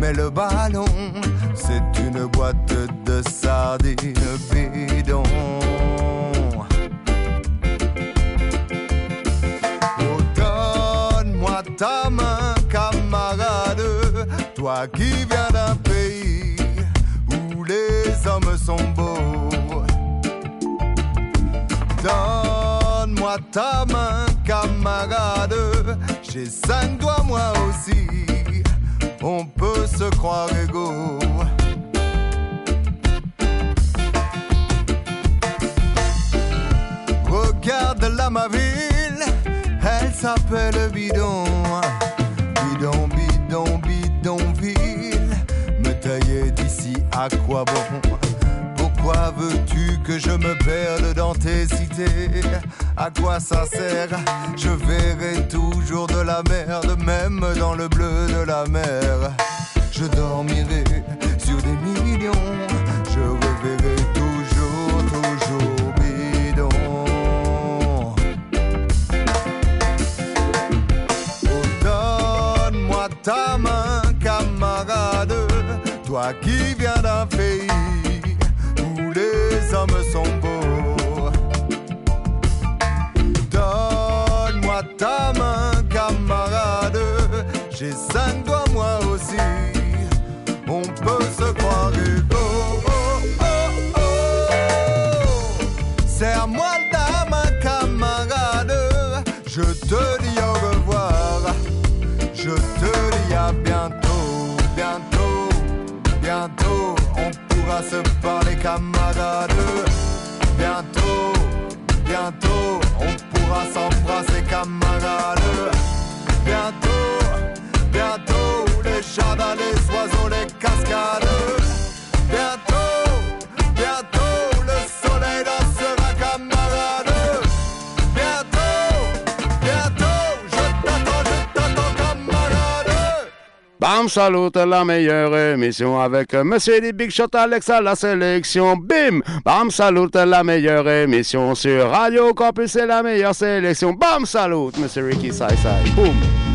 mais le ballon, c'est une boîte de sardines bidon. Oh, donne-moi ta main, camarade, toi qui viens d'un pays où les hommes sont beaux. Donne-moi ta main, camarade, j'ai cinq doigts moi aussi, on peut se croire égaux. Regarde là ma ville, elle s'appelle Bidon. Bidon, bidon, bidonville. Me tailler d'ici à quoi bon? Pourquoi veux-tu que je me perde dans tes cités? À quoi ça sert? Je verrai toujours de la merde, même dans le bleu de la mer. Je dormirai sur des millions, je reverrai toujours, toujours bidon. Donne-moi ta main, camarade, toi qui viens d'un pays hommes sont beaux. Donne-moi ta main, camarade, j'ai cinq Bam Salut, la meilleure émission avec Monsieur les Big Shot Alexa la sélection. Bim! Bam Salut, la meilleure émission sur Radio Campus, c'est la meilleure sélection. Bam Salut, Monsieur Ricky Sai Boum!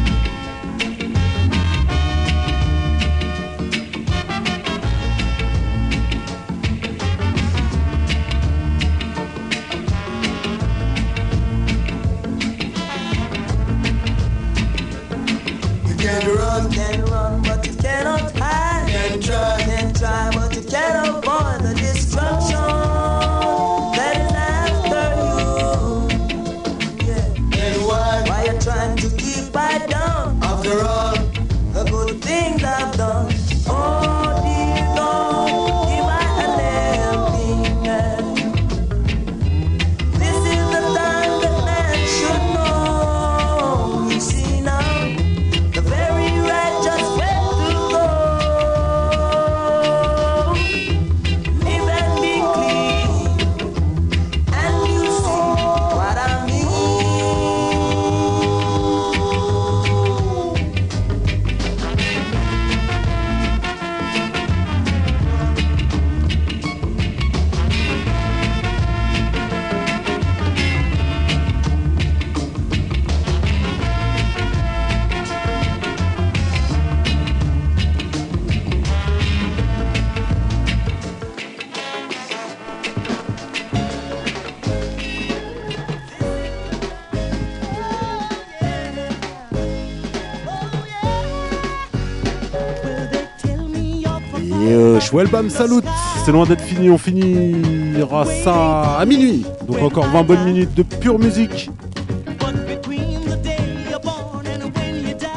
Bush. Welcome, salut C'est loin d'être fini, on finira ça à minuit. Donc encore 20 bonnes minutes de pure musique.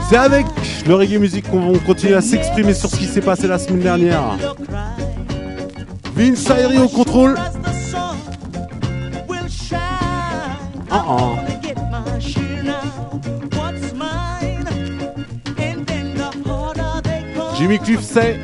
C'est avec le reggae musique qu'on va continuer à s'exprimer sur ce qui s'est passé la semaine dernière. Vince Ayri au contrôle. Uh -uh. Jimmy Cliff c'est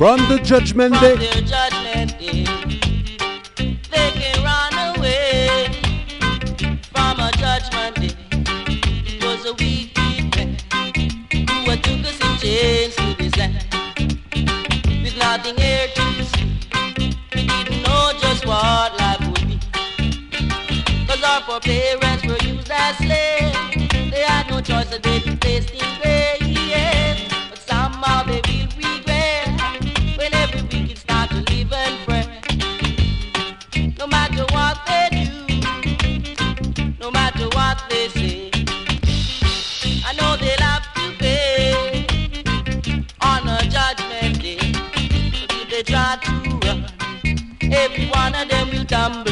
From the Judgment Day. they try to run, every one of them will tumble.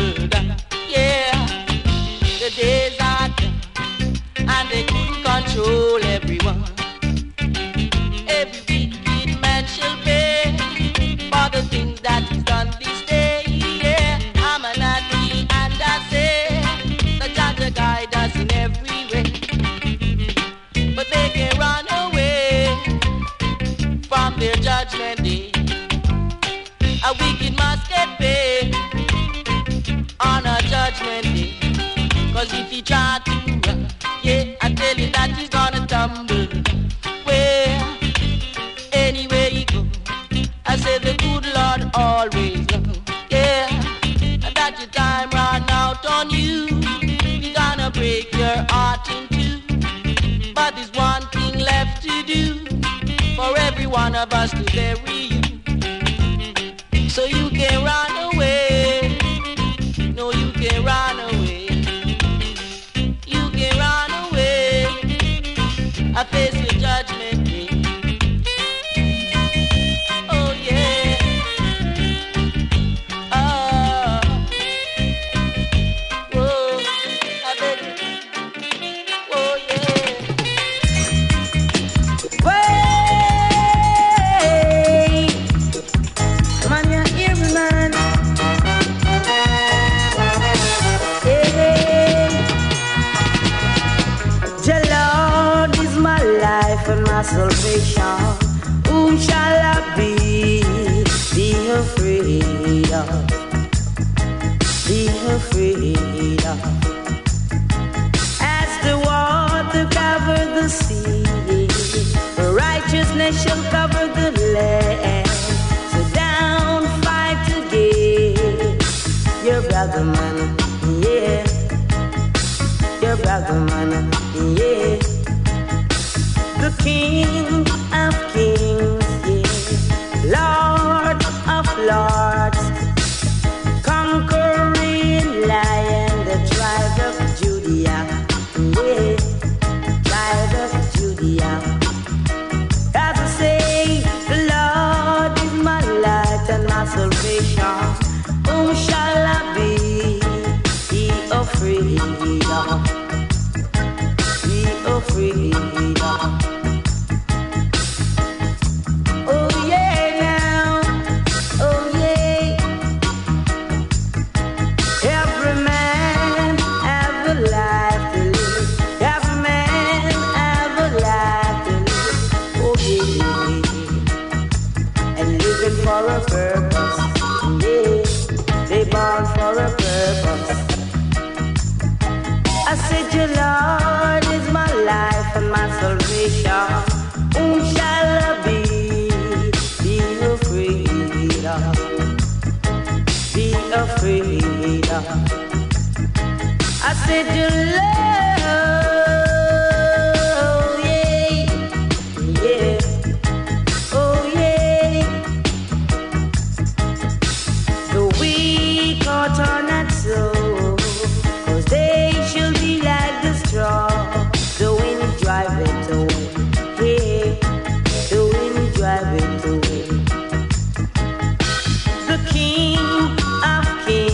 little child.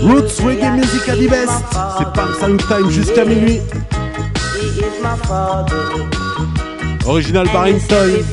Roots Reggae Music at the best. C'est Bam Sound Time jusqu'à minuit. Original par Barrington.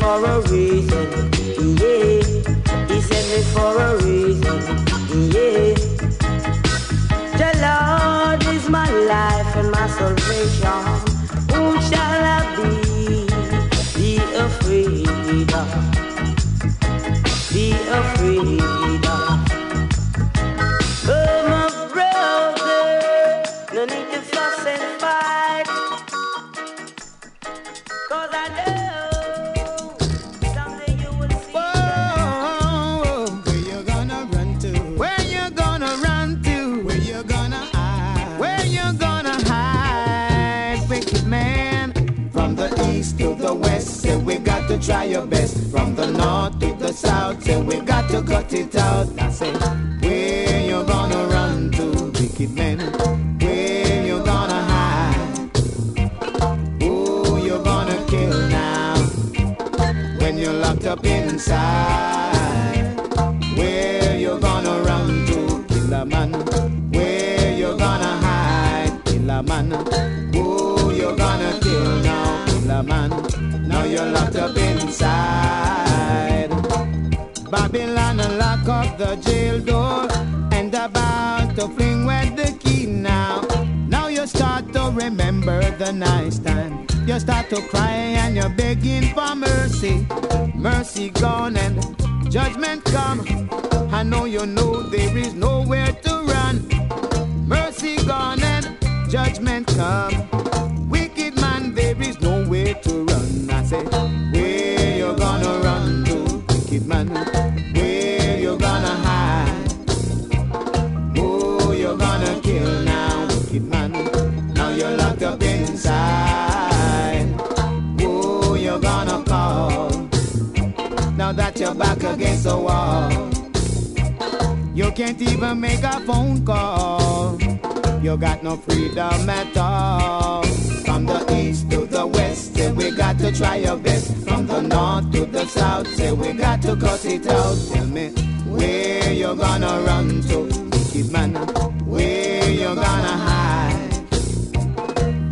against the wall. You can't even make a phone call. You got no freedom at all. From the east to the west, say we got to try our best. From the north to the south, say we got to cut it out. Tell me where you gonna run to, wicked man. Where you gonna hide?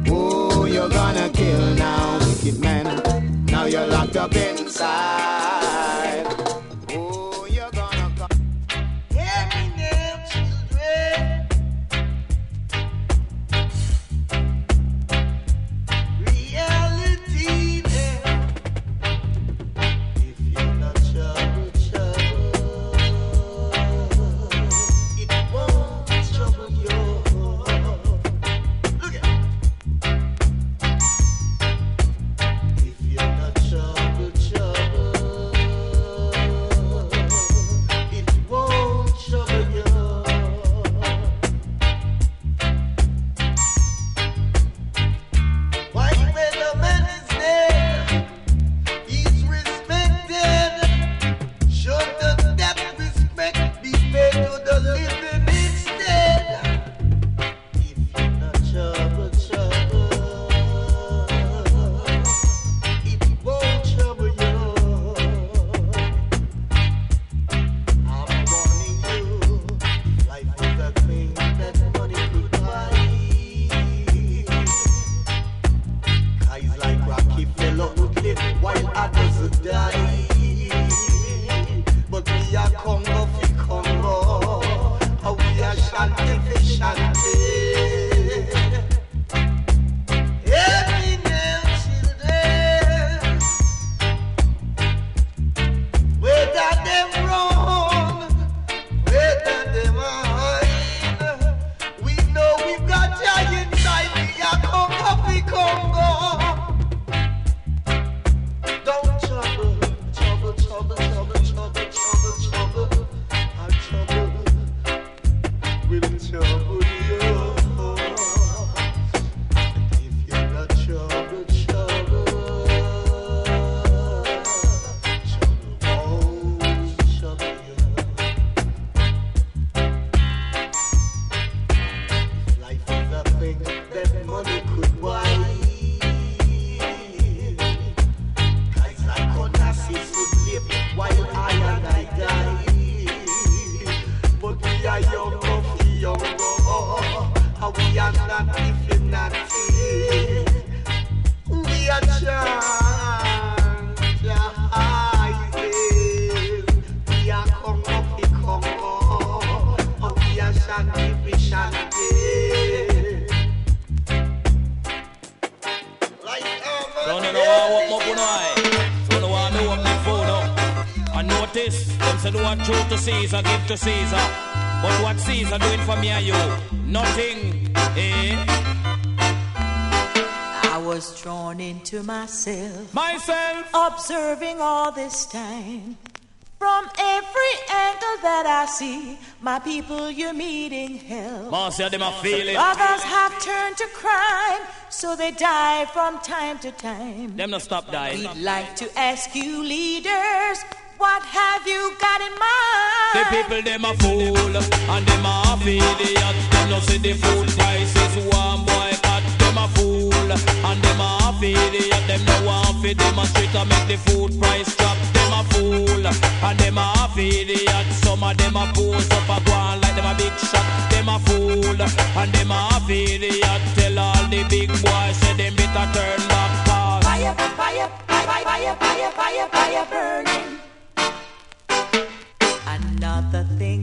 Who you gonna kill now, wicked man? Now you're locked up inside. to Caesar. But what Caesar doing for me and you? Nothing, eh? I was drawn into myself. Myself! Observing all this time. From every angle that I see, my people, you're meeting hell. Marcia, feeling. Others have turned to crime, so they die from time to time. Them not stop dying. We'd like to ask you, leaders what have you got in mind? The people them a fool and them a idiot. Them no see the food prices one boycott. Them a fool and them a idiot. Them no want fi demonstrate to make the food price drop. Them a fool and them a idiot. Some of them a pose up a go on like them a big shot. Them a fool and them a idiot. Tell all the big boys say them better turn back. Fire, fire, fire, fire, fire, fire, fire burning.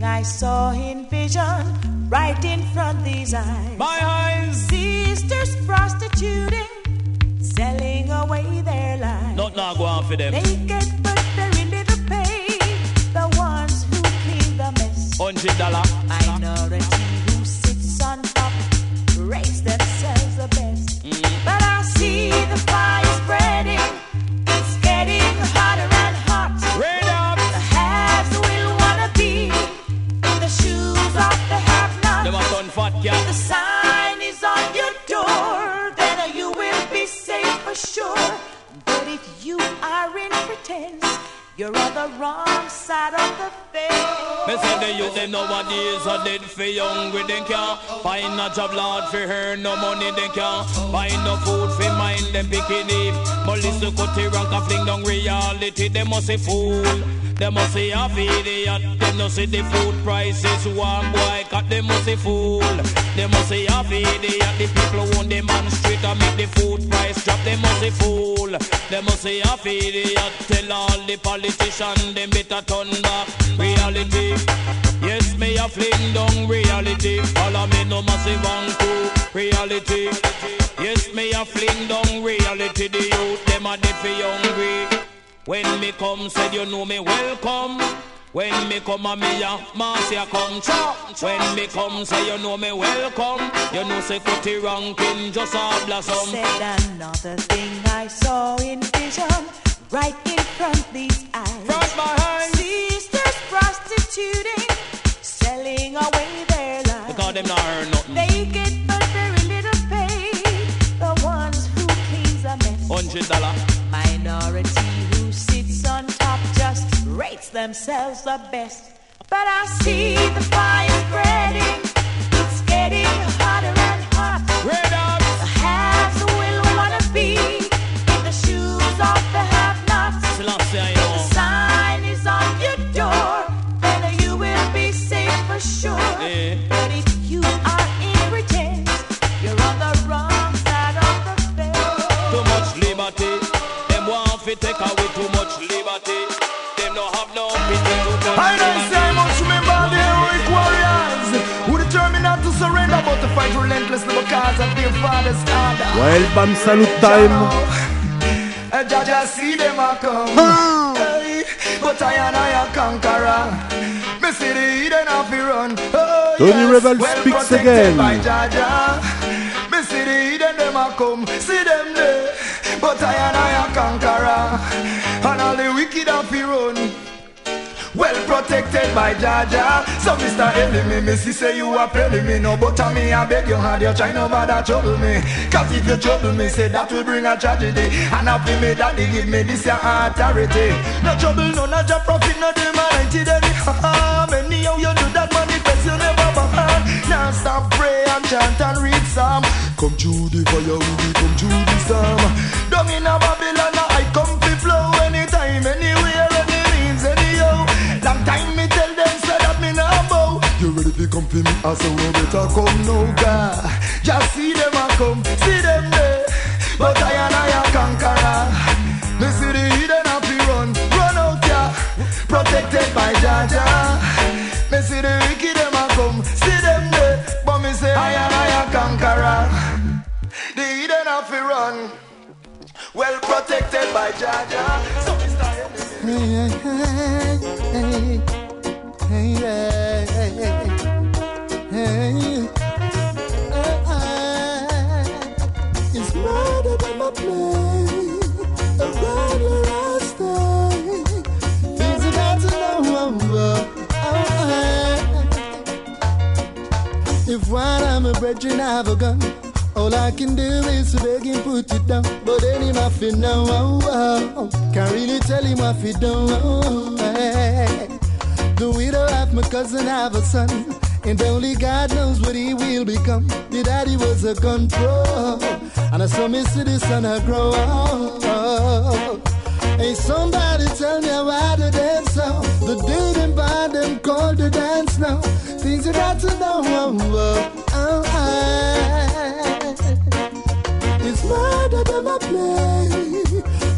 I saw in vision, right in front these eyes. My eyes. Sisters prostituting, selling away their lives. Not now go on for them. They get but very little pay. The ones who clean the mess. Hundred dollar. Minority who sits on top rates themselves pretense, you're on the wrong side of the fence. Me say the youth them nowadays are dead for hungry. They can't find a job, Lord, for her. No money, they can't find no food for mind them picking it. But listen, cut the rank and fling down reality. They must say fool. They must say half idiot. They no see the food prices. One boy cut. They must say fool. They must say half idiot. The people own the man street and make the food price drop. They must say fool. They must say half idiot. Tell all the politicians them better turn back reality. Yes, me a fling down reality. Follow me no massive one two reality. Yes, me a fling down reality. The youth them a dead for hungry. When me come, said you know me welcome. When me come a me a Marcia come chop. When me come, say you know me welcome. You know say Cutty ranking just a blossom. Said another thing I saw in vision, right in front these eyes. Front behind. Sisters prostituting, selling away their lives. Because them not earn nothing. They get but very little pay. The ones who cleans a mess. Hundred dollar. Minority rates themselves the best. But I see the fire spreading. It's getting hotter because of their father's order. Le Bam Salut Time. Uh, Jaja see them a come, hey, but I and I a conqueror. Me see the hidden the run. Oh, Tony yes, Rebel well speaks again. By Jaja. Me see the hidden them a come, see them there, but I and I a conqueror, protected by Jaja. So Mr. Enemy, me see say you are pelling me No but I me I beg your hand, you try no bother trouble me. Cause if you trouble me, say that will bring a tragedy. And happy me daddy give me this your authority. No trouble, no not your profit, no them mighty daddy. Ha many how you do that manifest you never behind Now stop pray and chant and read some. Come through the fire with come through the storm Down in a Babylon, come for me? I say we better come now, God. Just see them a come, see them there. But I and I a conqueror. Me see the hidden up run, run out yeah. Protected by Jaja. Me see the wicked them a come, see them there. But me say I and I a conqueror. The hidden up run. Well protected by Jaja. So me start if one of my brethren have a gun, all I can do is beg him put it down. But then him have to know, oh, oh, can't really tell him what he done. Oh, hey. The widow of my cousin have a son, and only God knows what he will become. The daddy was a pro, and I saw me the son I grow. Oh, oh. Hey, somebody tell me why so. The dude and band them call the dance now. Things you got to know. Oh, oh, oh. It's murder them I play,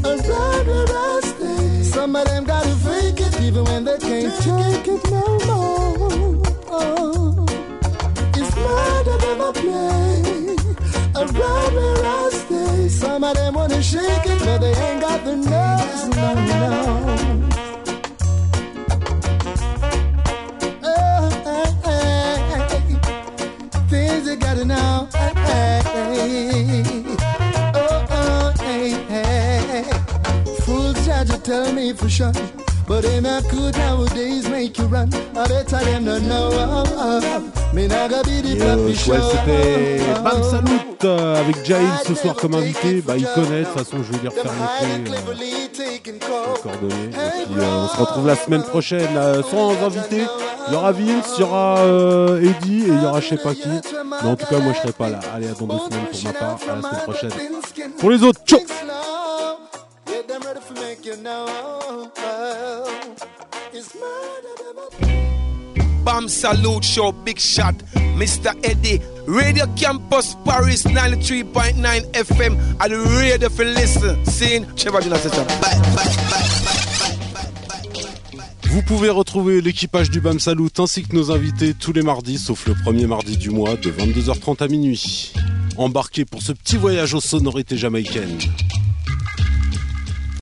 blood where I stay. Some of them gotta fake it even when they can't take it no more. Oh, it's murder them I play, blood where I stay. Some of them wanna shake it, but they ain't got the nerves. No, no. You gotta know. Hey, hey. Oh, oh, hey, hey. Fools judge you tell me for sure. But they not good nowadays make you run. I better them not know. Oh, oh. C'était Bam Salut euh, avec Jail ce soir comme invité. Bah, il connaît, de toute façon, je vais lui refaire euh, les coordonnées. Et puis, euh, on se retrouve la semaine prochaine euh, sans invité. Il y aura Vince, il y aura Eddie et il y aura je sais pas qui. Mais en tout cas, moi je serai pas là. Allez, à dans deux semaines pour ma part. À la semaine prochaine. Pour les autres, ciao it's murder Bam Salute Show, Big Shot, Mr. Eddie, Radio Campus Paris 93.9 FM, and the radio for listen? Seeing Trevor Jonas, bye, bye, Vous pouvez retrouver l'équipage du BAM Salut ainsi que nos invités tous les mardis, sauf le premier mardi du mois de 22h30 à minuit. Embarquez pour ce petit voyage aux sonorités jamaïcaines.